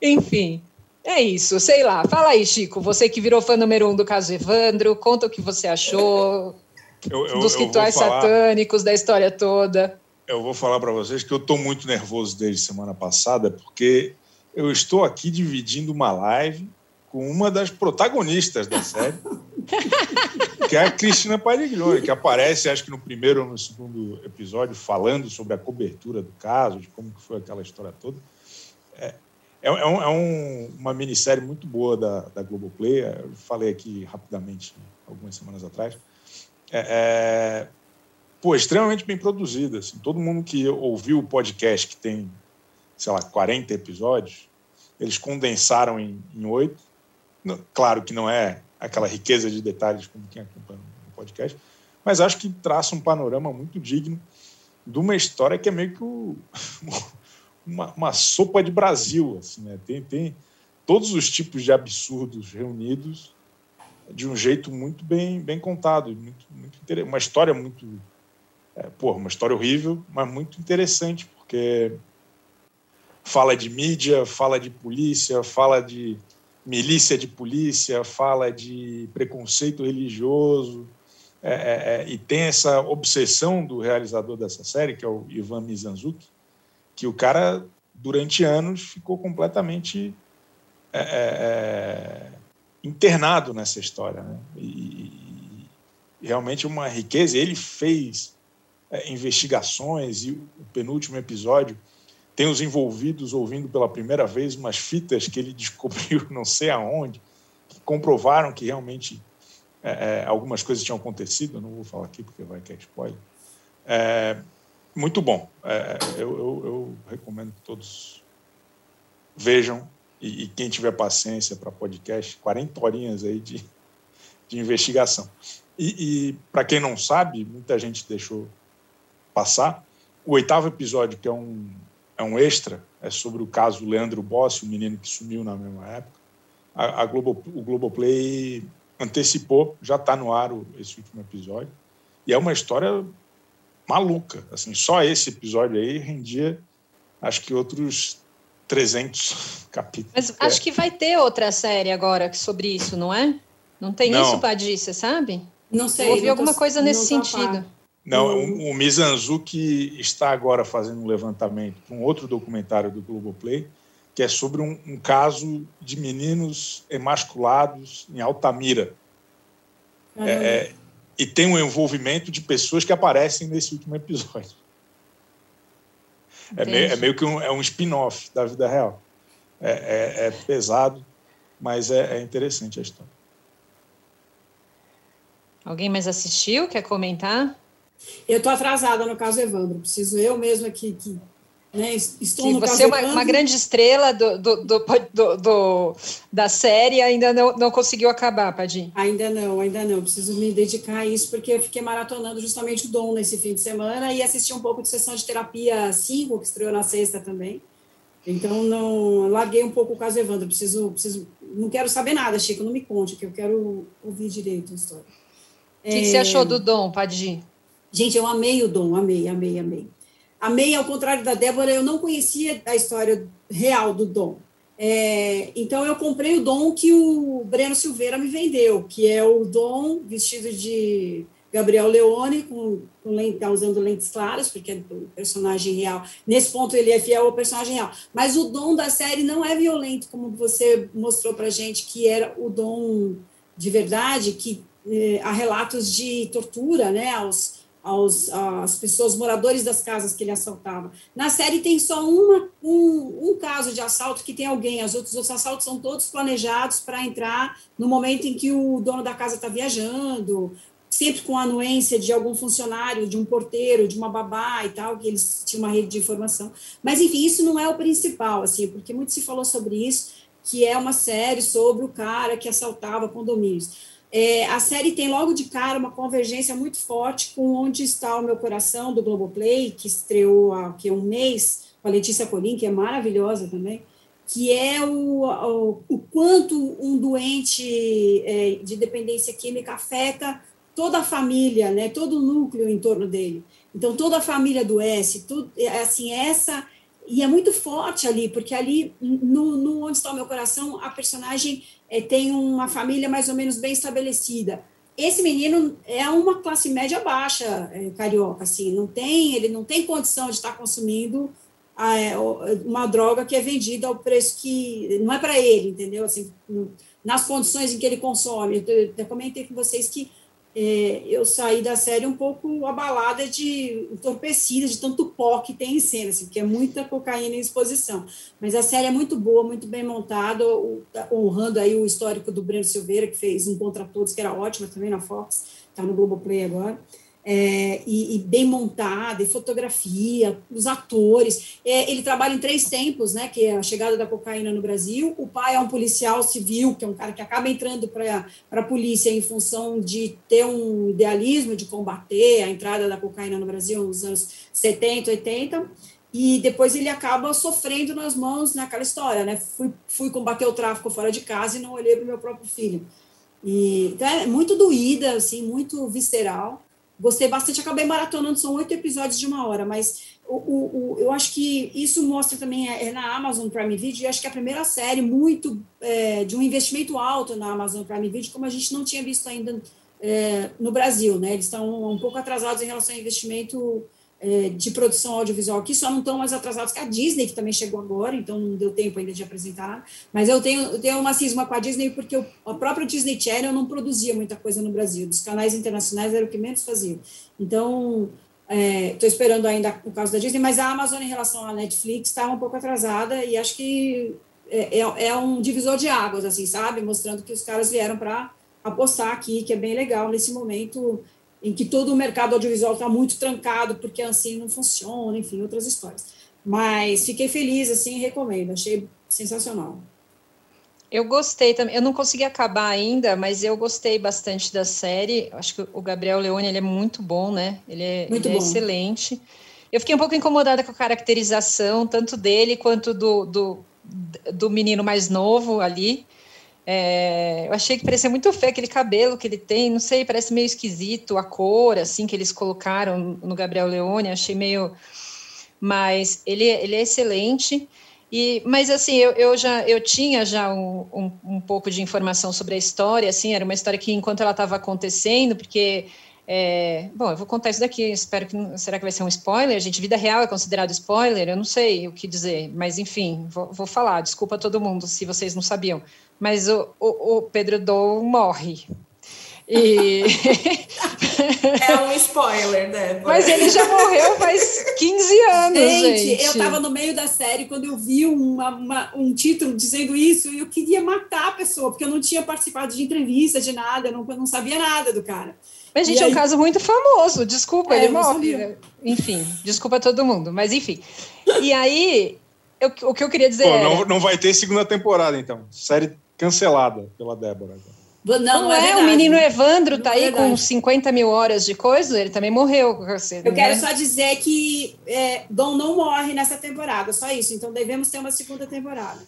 Enfim, é isso, sei lá. Fala aí, Chico, você que virou fã número um do caso Evandro, conta o que você achou eu, eu, dos rituais satânicos, da história toda. Eu vou falar para vocês que eu estou muito nervoso desde semana passada, porque eu estou aqui dividindo uma live com uma das protagonistas da série, que é a Cristina Pariglione, que aparece, acho que no primeiro ou no segundo episódio, falando sobre a cobertura do caso, de como foi aquela história toda. É, é, é, um, é um, uma minissérie muito boa da, da Globoplay. Eu falei aqui rapidamente algumas semanas atrás. É, é, pô, extremamente bem produzida. Assim, todo mundo que ouviu o podcast, que tem, sei lá, 40 episódios, eles condensaram em oito. Claro que não é aquela riqueza de detalhes como quem acompanha o podcast, mas acho que traça um panorama muito digno de uma história que é meio que o, uma, uma sopa de Brasil. Assim, né? tem, tem todos os tipos de absurdos reunidos de um jeito muito bem, bem contado. Muito, muito uma história muito. É, porra, uma história horrível, mas muito interessante, porque fala de mídia, fala de polícia, fala de milícia de polícia, fala de preconceito religioso. É, é, é e tem essa obsessão do realizador dessa série, que é o Ivan Mizanzuki, que o cara, durante anos, ficou completamente é, é, é, internado nessa história. Né? E, e, realmente uma riqueza. Ele fez é, investigações e o penúltimo episódio tem os envolvidos ouvindo pela primeira vez umas fitas que ele descobriu não sei aonde, que comprovaram que realmente é, é, algumas coisas tinham acontecido. Não vou falar aqui porque vai que é spoiler. Muito bom. É, eu, eu, eu, recomendo que todos vejam e, e quem tiver paciência para podcast, 40 horinhas aí de, de investigação. E, e para quem não sabe, muita gente deixou passar, o oitavo episódio, que é um, é um extra, é sobre o caso Leandro Bossi, o menino que sumiu na mesma época. A, a Globo, o Globoplay antecipou, já está no ar o, esse último episódio. E é uma história maluca. Assim, só esse episódio aí rendia, acho que outros 300 capítulos. Mas acho que vai ter outra série agora sobre isso, não é? Não tem não. isso, Padir, você sabe? Não sei. Eu ouvi alguma tô, coisa nesse sentido. Não, o, o Mizanzuki está agora fazendo um levantamento para um outro documentário do Globoplay, que é sobre um, um caso de meninos emasculados em Altamira. É, é, e tem um envolvimento de pessoas que aparecem nesse último episódio. É meio, é meio, que um, é um spin-off da vida real. É, é, é pesado, mas é, é interessante a história. Alguém mais assistiu? Quer comentar? Eu estou atrasada no caso Evandro. Preciso eu mesma que, que né, estou no você é uma, uma, grande estrela do, do, do, do, da série ainda não, não conseguiu acabar, Padim? Ainda não, ainda não. Preciso me dedicar a isso porque eu fiquei maratonando justamente o Dom nesse fim de semana e assisti um pouco de sessão de terapia 5, que estreou na sexta também. Então, não larguei um pouco o caso Evandro. Preciso, preciso, não quero saber nada, Chico, não me conte, que eu quero ouvir direito a história. O que, é... que, você achou do Dom, Padim? Gente, eu amei o Dom, amei, amei, amei. Amei, ao contrário da Débora, eu não conhecia a história real do Dom. É, então, eu comprei o Dom que o Breno Silveira me vendeu, que é o Dom vestido de Gabriel Leone, com, com lente, tá usando lentes claras, porque é o personagem real. Nesse ponto, ele é fiel ao personagem real. Mas o Dom da série não é violento, como você mostrou para gente, que era o Dom de verdade, que eh, há relatos de tortura, né, aos aos, às pessoas, moradores das casas que ele assaltava. Na série tem só uma, um, um caso de assalto que tem alguém, os outros, outros assaltos são todos planejados para entrar no momento em que o dono da casa está viajando, sempre com a anuência de algum funcionário, de um porteiro, de uma babá e tal, que eles tinham uma rede de informação. Mas, enfim, isso não é o principal, assim, porque muito se falou sobre isso, que é uma série sobre o cara que assaltava condomínios. É, a série tem logo de cara uma convergência muito forte com Onde Está o Meu Coração, do Globoplay, que estreou há que, um mês, com a Letícia Colim, que é maravilhosa também, que é o, o, o quanto um doente é, de dependência química afeta toda a família, né, todo o núcleo em torno dele. Então, toda a família adoece, tudo, é, assim, essa e é muito forte ali, porque ali, no, no Onde Está o Meu Coração, a personagem é, tem uma família mais ou menos bem estabelecida. Esse menino é uma classe média baixa, é, carioca, assim, não tem, ele não tem condição de estar consumindo é, uma droga que é vendida ao preço que não é para ele, entendeu? Assim, nas condições em que ele consome. Eu, eu comentei com vocês que é, eu saí da série um pouco abalada de entorpecida de tanto pó que tem em cena, assim, porque é muita cocaína em exposição. Mas a série é muito boa, muito bem montada, honrando aí o histórico do Breno Silveira, que fez um Contra Todos, que era ótima também na Fox, está no Globoplay agora é, e, e, bem montada, e fotografia, os atores. É, ele trabalha em três tempos, né, que é a chegada da cocaína no Brasil. O pai é um policial civil, que é um cara que acaba entrando para a polícia em função de ter um idealismo de combater a entrada da cocaína no Brasil nos anos 70, 80. E depois ele acaba sofrendo nas mãos naquela história, né? Fui, fui combater o tráfico fora de casa e não olhei para o meu próprio filho. E, então é muito doída, assim, muito visceral. Gostei bastante, acabei maratonando, são oito episódios de uma hora, mas o, o, o, eu acho que isso mostra também, é, é, na Amazon Prime Video, e acho que é a primeira série muito é, de um investimento alto na Amazon Prime Video, como a gente não tinha visto ainda é, no Brasil, né? Eles estão um pouco atrasados em relação ao investimento de produção audiovisual aqui, só não estão mais atrasados que a Disney, que também chegou agora, então não deu tempo ainda de apresentar. Mas eu tenho, eu tenho uma cisma com a Disney, porque a própria Disney Channel não produzia muita coisa no Brasil. Dos canais internacionais era o que menos fazia. Então, estou é, esperando ainda o caso da Disney, mas a Amazon, em relação à Netflix, está um pouco atrasada e acho que é, é, é um divisor de águas, assim, sabe? Mostrando que os caras vieram para apostar aqui, que é bem legal nesse momento em que todo o mercado audiovisual está muito trancado porque assim não funciona, enfim, outras histórias. Mas fiquei feliz, assim, recomendo, achei sensacional. Eu gostei também, eu não consegui acabar ainda, mas eu gostei bastante da série. Acho que o Gabriel Leone ele é muito bom, né? Ele é, ele é excelente. Eu fiquei um pouco incomodada com a caracterização, tanto dele quanto do, do, do menino mais novo ali. É, eu achei que parecia muito feio aquele cabelo que ele tem, não sei, parece meio esquisito a cor, assim, que eles colocaram no Gabriel Leone, achei meio. Mas ele, ele é excelente. E, mas assim, eu, eu já eu tinha já um, um, um, pouco de informação sobre a história, assim, era uma história que enquanto ela estava acontecendo, porque é, bom, eu vou contar isso daqui, espero que será que vai ser um spoiler? Gente, vida real é considerado spoiler? Eu não sei o que dizer, mas enfim, vou, vou falar. Desculpa a todo mundo se vocês não sabiam, mas o, o, o Pedro Dou morre. E... é um spoiler, né? Mas ele já morreu faz 15 anos, gente. gente. eu estava no meio da série quando eu vi uma, uma, um título dizendo isso e eu queria matar a pessoa, porque eu não tinha participado de entrevista, de nada, eu não, eu não sabia nada do cara. Mas, gente, e é aí... um caso muito famoso, desculpa, é, ele morre. Enfim, desculpa todo mundo, mas enfim. E aí, eu, o que eu queria dizer Pô, é... não, não vai ter segunda temporada, então. Série cancelada pela Débora. Não, não, é, é o menino Evandro não tá é aí com 50 mil horas de coisa, ele também morreu. Você, Eu né? quero só dizer que é, Dom não morre nessa temporada, só isso. Então devemos ter uma segunda temporada.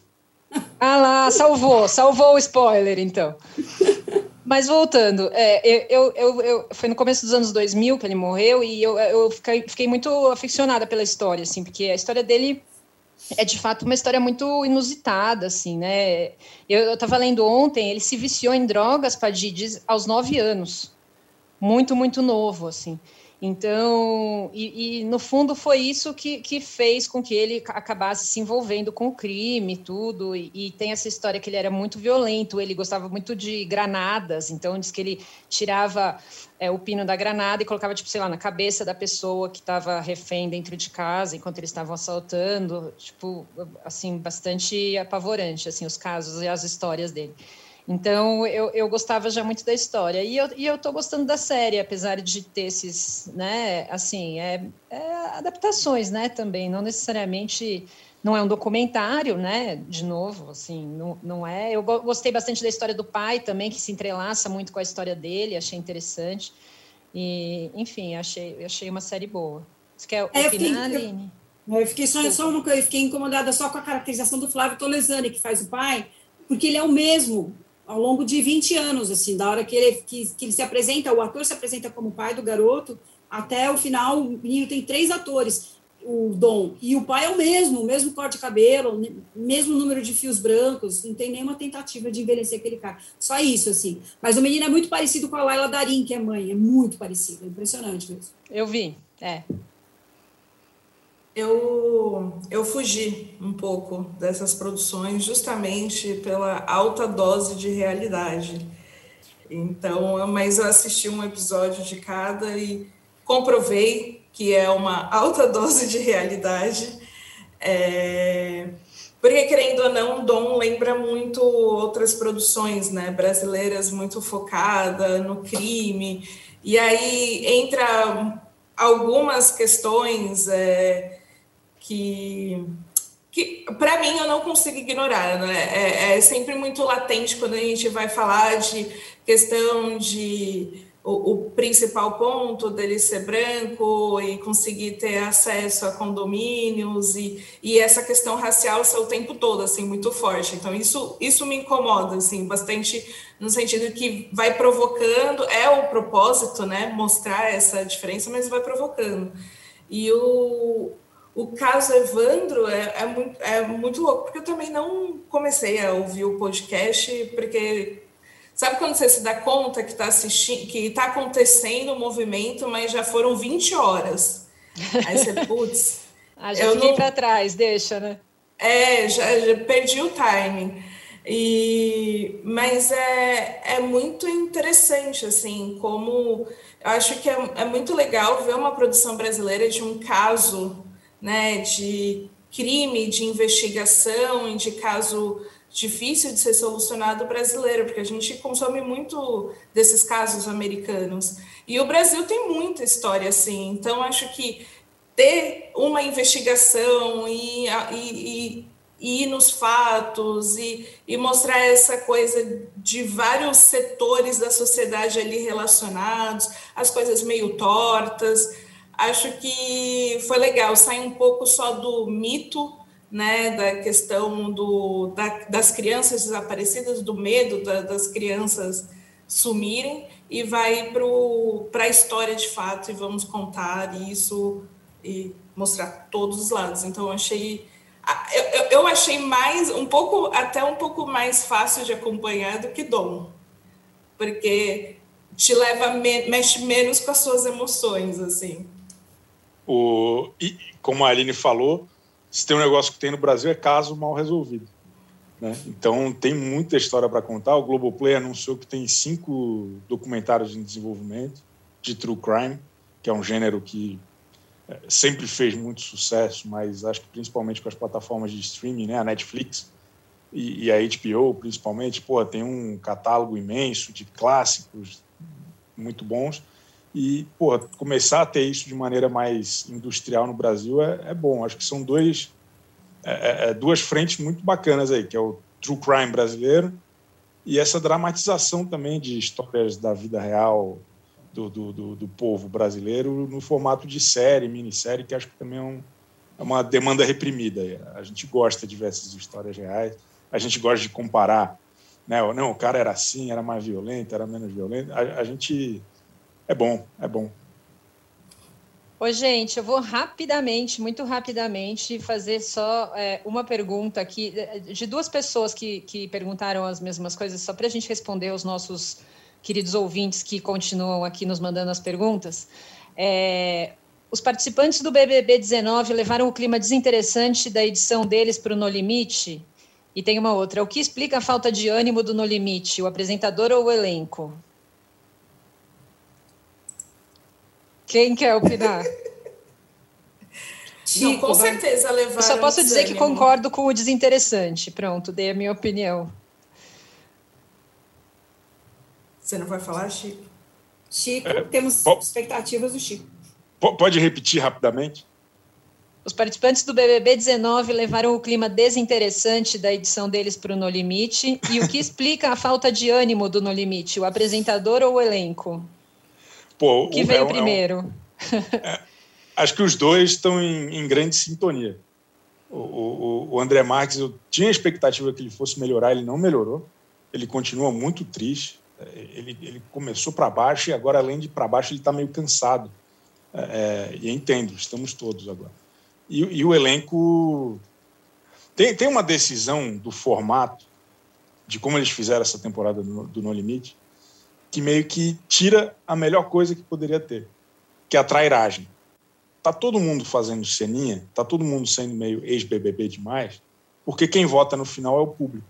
Ah lá, salvou, salvou o spoiler, então. Mas voltando, é, eu, eu, eu, foi no começo dos anos 2000 que ele morreu e eu, eu fiquei, fiquei muito aficionada pela história, assim, porque a história dele é de fato uma história muito inusitada, assim, né? Eu estava lendo ontem, ele se viciou em drogas, Padidis, aos nove anos. Muito, muito novo, assim. Então, e, e, no fundo foi isso que, que fez com que ele acabasse se envolvendo com o crime tudo. E, e, tem essa história que ele era muito violento, ele gostava muito de granadas, então diz que ele tirava é, o pino da granada e colocava, tipo, sei lá, na cabeça da pessoa que estava refém dentro de casa enquanto eles estavam assaltando. Tipo, assim, bastante apavorante, assim, os casos e as histórias dele. Então, eu, eu gostava já muito da história. E eu, e eu tô gostando da série, apesar de ter esses, né, assim, é, é adaptações, né, também. Não necessariamente, não é um documentário, né, de novo, assim, não, não é. Eu gostei bastante da história do pai também, que se entrelaça muito com a história dele, achei interessante. E, enfim, achei, achei uma série boa. Você quer é, opinar, eu fiquei, eu, eu fiquei só, só uma coisa, eu fiquei incomodada só com a caracterização do Flávio Tolesani, que faz o pai, porque ele é o mesmo ao longo de 20 anos, assim, da hora que ele, que, que ele se apresenta, o ator se apresenta como pai do garoto, até o final, o menino tem três atores, o Dom, e o pai é o mesmo, o mesmo corte de cabelo, mesmo número de fios brancos, não tem nenhuma tentativa de envelhecer aquele cara. Só isso, assim. Mas o menino é muito parecido com a Laila Darim, que é mãe, é muito parecido, é impressionante mesmo. Eu vi, é eu, eu fugi um pouco dessas produções justamente pela alta dose de realidade. Então, mas eu assisti um episódio de cada e comprovei que é uma alta dose de realidade. É, porque, querendo ou não, Dom lembra muito outras produções né, brasileiras, muito focada no crime. E aí entra algumas questões. É, que que para mim eu não consigo ignorar, né? É, é, sempre muito latente quando a gente vai falar de questão de o, o, principal ponto dele ser branco e conseguir ter acesso a condomínios e, e essa questão racial ser o tempo todo assim muito forte. Então isso isso me incomoda assim bastante no sentido que vai provocando é o propósito, né? Mostrar essa diferença, mas vai provocando. E o, o caso Evandro é, é, muito, é muito louco, porque eu também não comecei a ouvir o podcast, porque sabe quando você se dá conta que está assistindo, que está acontecendo o um movimento, mas já foram 20 horas. Aí você, putz. ah, já eu fiquei não... para trás, deixa, né? É, já, já perdi o timing. E, mas é, é muito interessante, assim, como eu acho que é, é muito legal ver uma produção brasileira de um caso né, de crime, de investigação, de caso difícil de ser solucionado brasileiro, porque a gente consome muito desses casos americanos. E o Brasil tem muita história assim, então acho que ter uma investigação e, e, e ir nos fatos e, e mostrar essa coisa de vários setores da sociedade ali relacionados, as coisas meio tortas, acho que foi legal sair um pouco só do mito, né, da questão do, da, das crianças desaparecidas, do medo da, das crianças sumirem, e vai para a história de fato, e vamos contar isso e mostrar todos os lados. Então, eu achei. Eu, eu achei mais, um pouco, até um pouco mais fácil de acompanhar do que Dom, porque te leva, mexe menos com as suas emoções, assim. O, e, como a Aline falou, se tem um negócio que tem no Brasil é caso mal resolvido. Né? Então tem muita história para contar. O Globoplay anunciou que tem cinco documentários em desenvolvimento de true crime, que é um gênero que é, sempre fez muito sucesso, mas acho que principalmente com as plataformas de streaming, né? a Netflix e, e a HBO principalmente, pô, tem um catálogo imenso de clássicos muito bons e, pô, começar a ter isso de maneira mais industrial no Brasil é, é bom. Acho que são dois, é, é, é, duas frentes muito bacanas aí, que é o true crime brasileiro e essa dramatização também de histórias da vida real do, do, do, do povo brasileiro no formato de série, minissérie, que acho que também é, um, é uma demanda reprimida. A gente gosta de ver essas histórias reais, a gente gosta de comparar. Né? Não, o cara era assim, era mais violento, era menos violento. a, a gente é bom, é bom. Oi, gente, eu vou rapidamente, muito rapidamente, fazer só é, uma pergunta aqui de duas pessoas que, que perguntaram as mesmas coisas, só para a gente responder aos nossos queridos ouvintes que continuam aqui nos mandando as perguntas. É, os participantes do BBB 19 levaram o clima desinteressante da edição deles para o No Limite. E tem uma outra. O que explica a falta de ânimo do No Limite, o apresentador ou o elenco? Quem quer opinar? Chico, Não, com certeza levaram. Eu só posso dizer que concordo com o desinteressante. Pronto, dei a minha opinião. Você não vai falar, Chico? Chico, é, temos expectativas do Chico. Pode repetir rapidamente? Os participantes do BBB 19 levaram o clima desinteressante da edição deles para o No Limite. E o que explica a falta de ânimo do No Limite? O apresentador ou o elenco? Pô, que veio é, primeiro? É, acho que os dois estão em, em grande sintonia. O, o, o, André Marques, eu tinha a expectativa que ele fosse melhorar, ele não melhorou. Ele continua muito triste. É, ele, ele começou para baixo e agora, além de para baixo, ele está meio cansado. É, é, e entendo, estamos todos agora. E, e o elenco. Tem, tem uma decisão do formato, de como eles fizeram essa temporada do, do No Limite, que meio que tira a melhor coisa que poderia ter, que é a trairagem. Tá todo mundo fazendo ceninha, tá todo mundo sendo meio ex-BBB demais, porque quem vota no final é o público.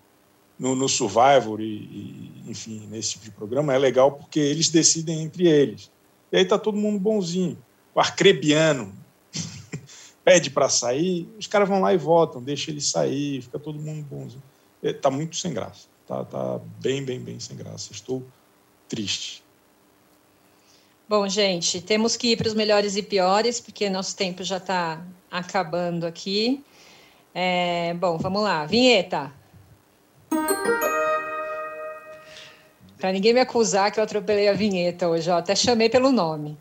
No, no Survivor e, e, enfim, nesse tipo de programa é legal porque eles decidem entre eles. E aí tá todo mundo bonzinho. O Arcrebiano pede para sair, os caras vão lá e votam, deixa ele sair, fica todo mundo bonzinho. É, tá muito sem graça. Tá, tá bem, bem, bem sem graça. Estou triste. Bom, gente, temos que ir para os melhores e piores, porque nosso tempo já está acabando aqui. É, bom, vamos lá. Vinheta. Para ninguém me acusar que eu atropelei a vinheta hoje, ó, até chamei pelo nome.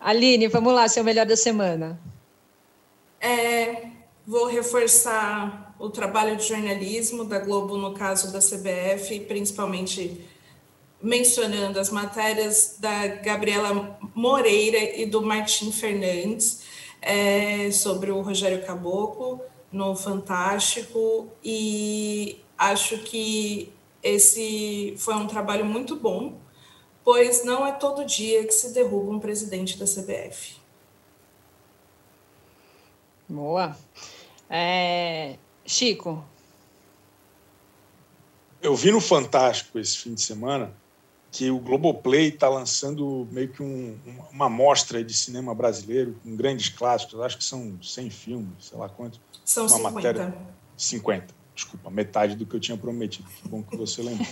Aline, vamos lá, seu melhor da semana. É, vou reforçar o trabalho de jornalismo da Globo, no caso da CBF, principalmente mencionando as matérias da Gabriela Moreira e do Martim Fernandes é, sobre o Rogério Caboclo no Fantástico e acho que esse foi um trabalho muito bom, pois não é todo dia que se derruba um presidente da CBF. Boa. É, Chico. Eu vi no Fantástico esse fim de semana que o Globoplay está lançando meio que um, uma amostra de cinema brasileiro com grandes clássicos, acho que são 100 filmes, sei lá quantos. São uma 50. Matéria, 50, desculpa, metade do que eu tinha prometido, que bom que você lembrou.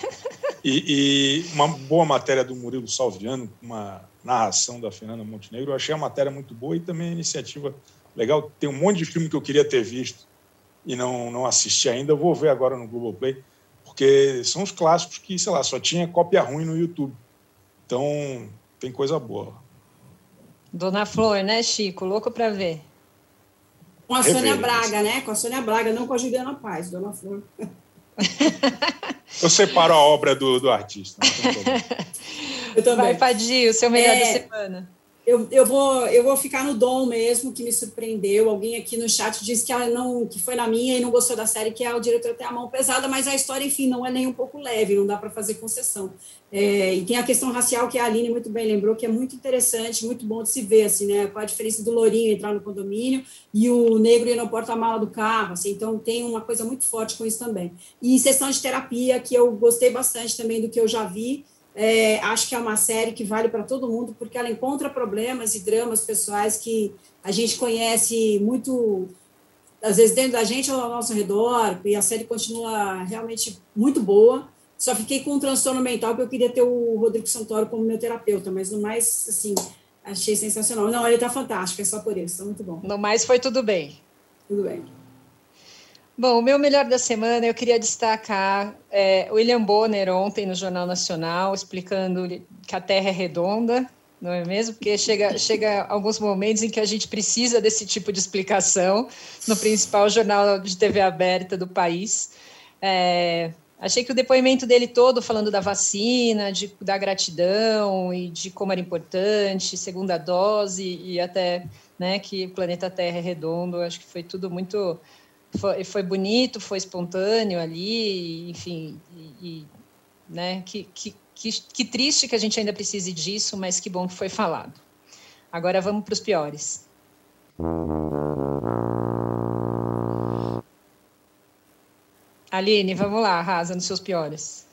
E, e, uma boa matéria do Murilo Salviano, uma narração da Fernanda Montenegro, eu achei a matéria muito boa e também a iniciativa legal. Tem um monte de filme que eu queria ter visto e não, não assisti ainda, eu vou ver agora no Globoplay porque são os clássicos que, sei lá, só tinha cópia ruim no YouTube. Então, tem coisa boa. Dona Flor, né, Chico? Louco para ver. Com a Sônia Braga, né? Com a Sônia Braga, não com a Juliana Paz, Dona Flor. Eu separo a obra do, do artista. Eu também. Vai, Padir, o seu melhor é... da semana eu, eu, vou, eu vou ficar no Dom mesmo, que me surpreendeu. Alguém aqui no chat disse que ela não que foi na minha e não gostou da série, que é o diretor tem a mão pesada, mas a história, enfim, não é nem um pouco leve, não dá para fazer concessão. É, e tem a questão racial que a Aline muito bem lembrou, que é muito interessante, muito bom de se ver, assim, né? Qual a diferença do lourinho entrar no condomínio e o negro ir no porta-mala do carro, assim, então tem uma coisa muito forte com isso também. E sessão de terapia, que eu gostei bastante também do que eu já vi, é, acho que é uma série que vale para todo mundo, porque ela encontra problemas e dramas pessoais que a gente conhece muito, às vezes dentro da gente ou ao nosso redor, e a série continua realmente muito boa. Só fiquei com um transtorno mental porque eu queria ter o Rodrigo Santoro como meu terapeuta, mas no mais, assim, achei sensacional. Não, ele está fantástico, é só por isso, tá muito bom. No mais, foi tudo bem. Tudo bem. Bom, o meu melhor da semana eu queria destacar é, William Bonner ontem no Jornal Nacional, explicando que a Terra é redonda, não é mesmo? Porque chega, chega alguns momentos em que a gente precisa desse tipo de explicação no principal jornal de TV aberta do país. É, achei que o depoimento dele todo, falando da vacina, de, da gratidão e de como era importante, segunda dose e até né, que o planeta Terra é redondo, acho que foi tudo muito foi, foi bonito, foi espontâneo ali, enfim, e, e né, que, que, que, que triste que a gente ainda precise disso, mas que bom que foi falado. Agora vamos para os piores. Aline, vamos lá, arrasa nos seus piores.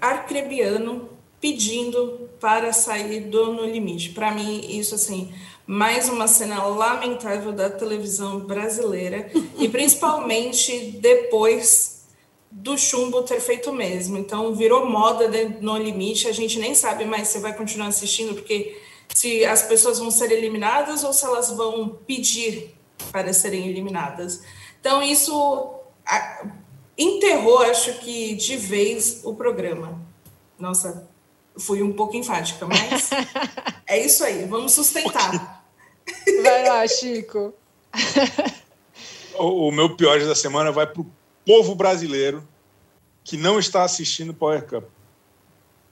Arcrebiano pedindo para sair do No Limite. Para mim, isso assim, mais uma cena lamentável da televisão brasileira e principalmente depois do chumbo ter feito mesmo. Então virou moda no limite, a gente nem sabe mais se vai continuar assistindo porque se as pessoas vão ser eliminadas ou se elas vão pedir para serem eliminadas. Então isso enterrou, acho que de vez o programa. Nossa, fui um pouco enfática, mas é isso aí, vamos sustentar. Vai lá, Chico. O, o meu pior da semana vai para o povo brasileiro que não está assistindo o Power Cup.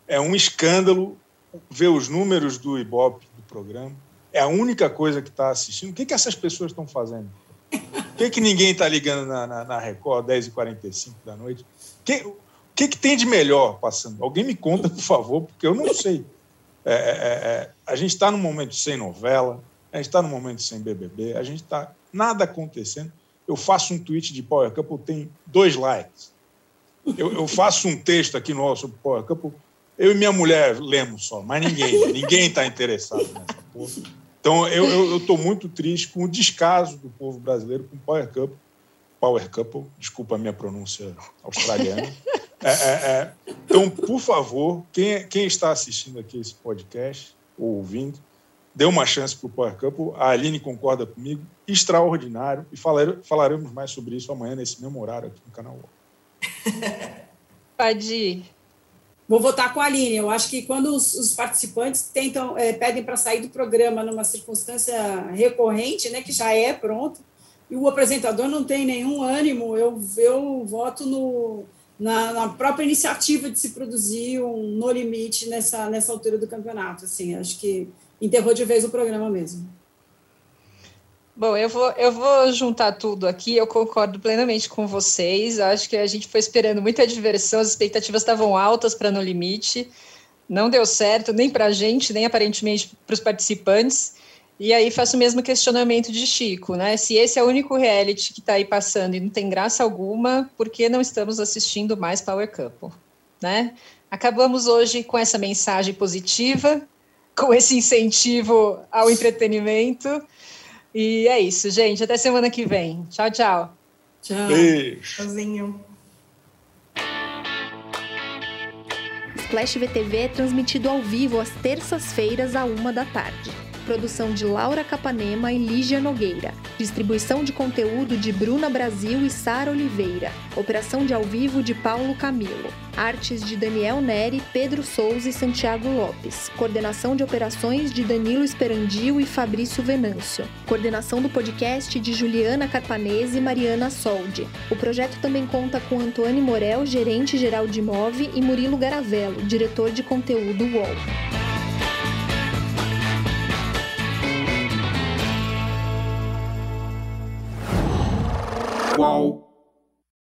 É um escândalo ver os números do Ibope do programa. É a única coisa que está assistindo. O que, que essas pessoas estão fazendo? Por que, que ninguém está ligando na, na, na Record 10h45 da noite? Que, o que, que tem de melhor passando? Alguém me conta, por favor, porque eu não sei. É, é, é, a gente está num momento sem novela, a gente está num momento sem BBB, a gente está nada acontecendo. Eu faço um tweet de Power Couple, tem dois likes. Eu, eu faço um texto aqui no sobre Power Couple, eu e minha mulher lemos só, mas ninguém, ninguém está interessado nessa porra. Então eu estou muito triste com o descaso do povo brasileiro com Power Couple. Power Couple, desculpa a minha pronúncia australiana. É, é, é. Então, por favor, quem, quem está assistindo aqui esse podcast ou ouvindo, dê uma chance para o Power Couple. A Aline concorda comigo, extraordinário. E falar, falaremos mais sobre isso amanhã, nesse mesmo horário aqui no canal. Pode ir. Vou votar com a Aline. Eu acho que quando os, os participantes tentam, é, pedem para sair do programa numa circunstância recorrente, né, que já é pronto, e o apresentador não tem nenhum ânimo, eu, eu voto no, na, na, própria iniciativa de se produzir um no limite nessa, nessa altura do campeonato. Assim, acho que enterrou de vez o programa mesmo. Bom, eu vou, eu vou juntar tudo aqui. Eu concordo plenamente com vocês. Acho que a gente foi esperando muita diversão, as expectativas estavam altas para No Limite. Não deu certo, nem para a gente, nem aparentemente para os participantes. E aí faço o mesmo questionamento de Chico, né? Se esse é o único reality que está aí passando e não tem graça alguma, por que não estamos assistindo mais Power Couple, né? Acabamos hoje com essa mensagem positiva, com esse incentivo ao entretenimento. E é isso, gente. Até semana que vem. Tchau, tchau. Tchau. Beijo. Tchauzinho. Splash VTV é transmitido ao vivo às terças-feiras, à uma da tarde. Produção de Laura Capanema e Lígia Nogueira. Distribuição de conteúdo de Bruna Brasil e Sara Oliveira. Operação de ao vivo de Paulo Camilo. Artes de Daniel Neri, Pedro Souza e Santiago Lopes. Coordenação de operações de Danilo Esperandio e Fabrício Venâncio. Coordenação do podcast de Juliana Carpanese e Mariana Soldi. O projeto também conta com Antônio Morel, gerente geral de Move, e Murilo Garavello, diretor de conteúdo UOL. Qual?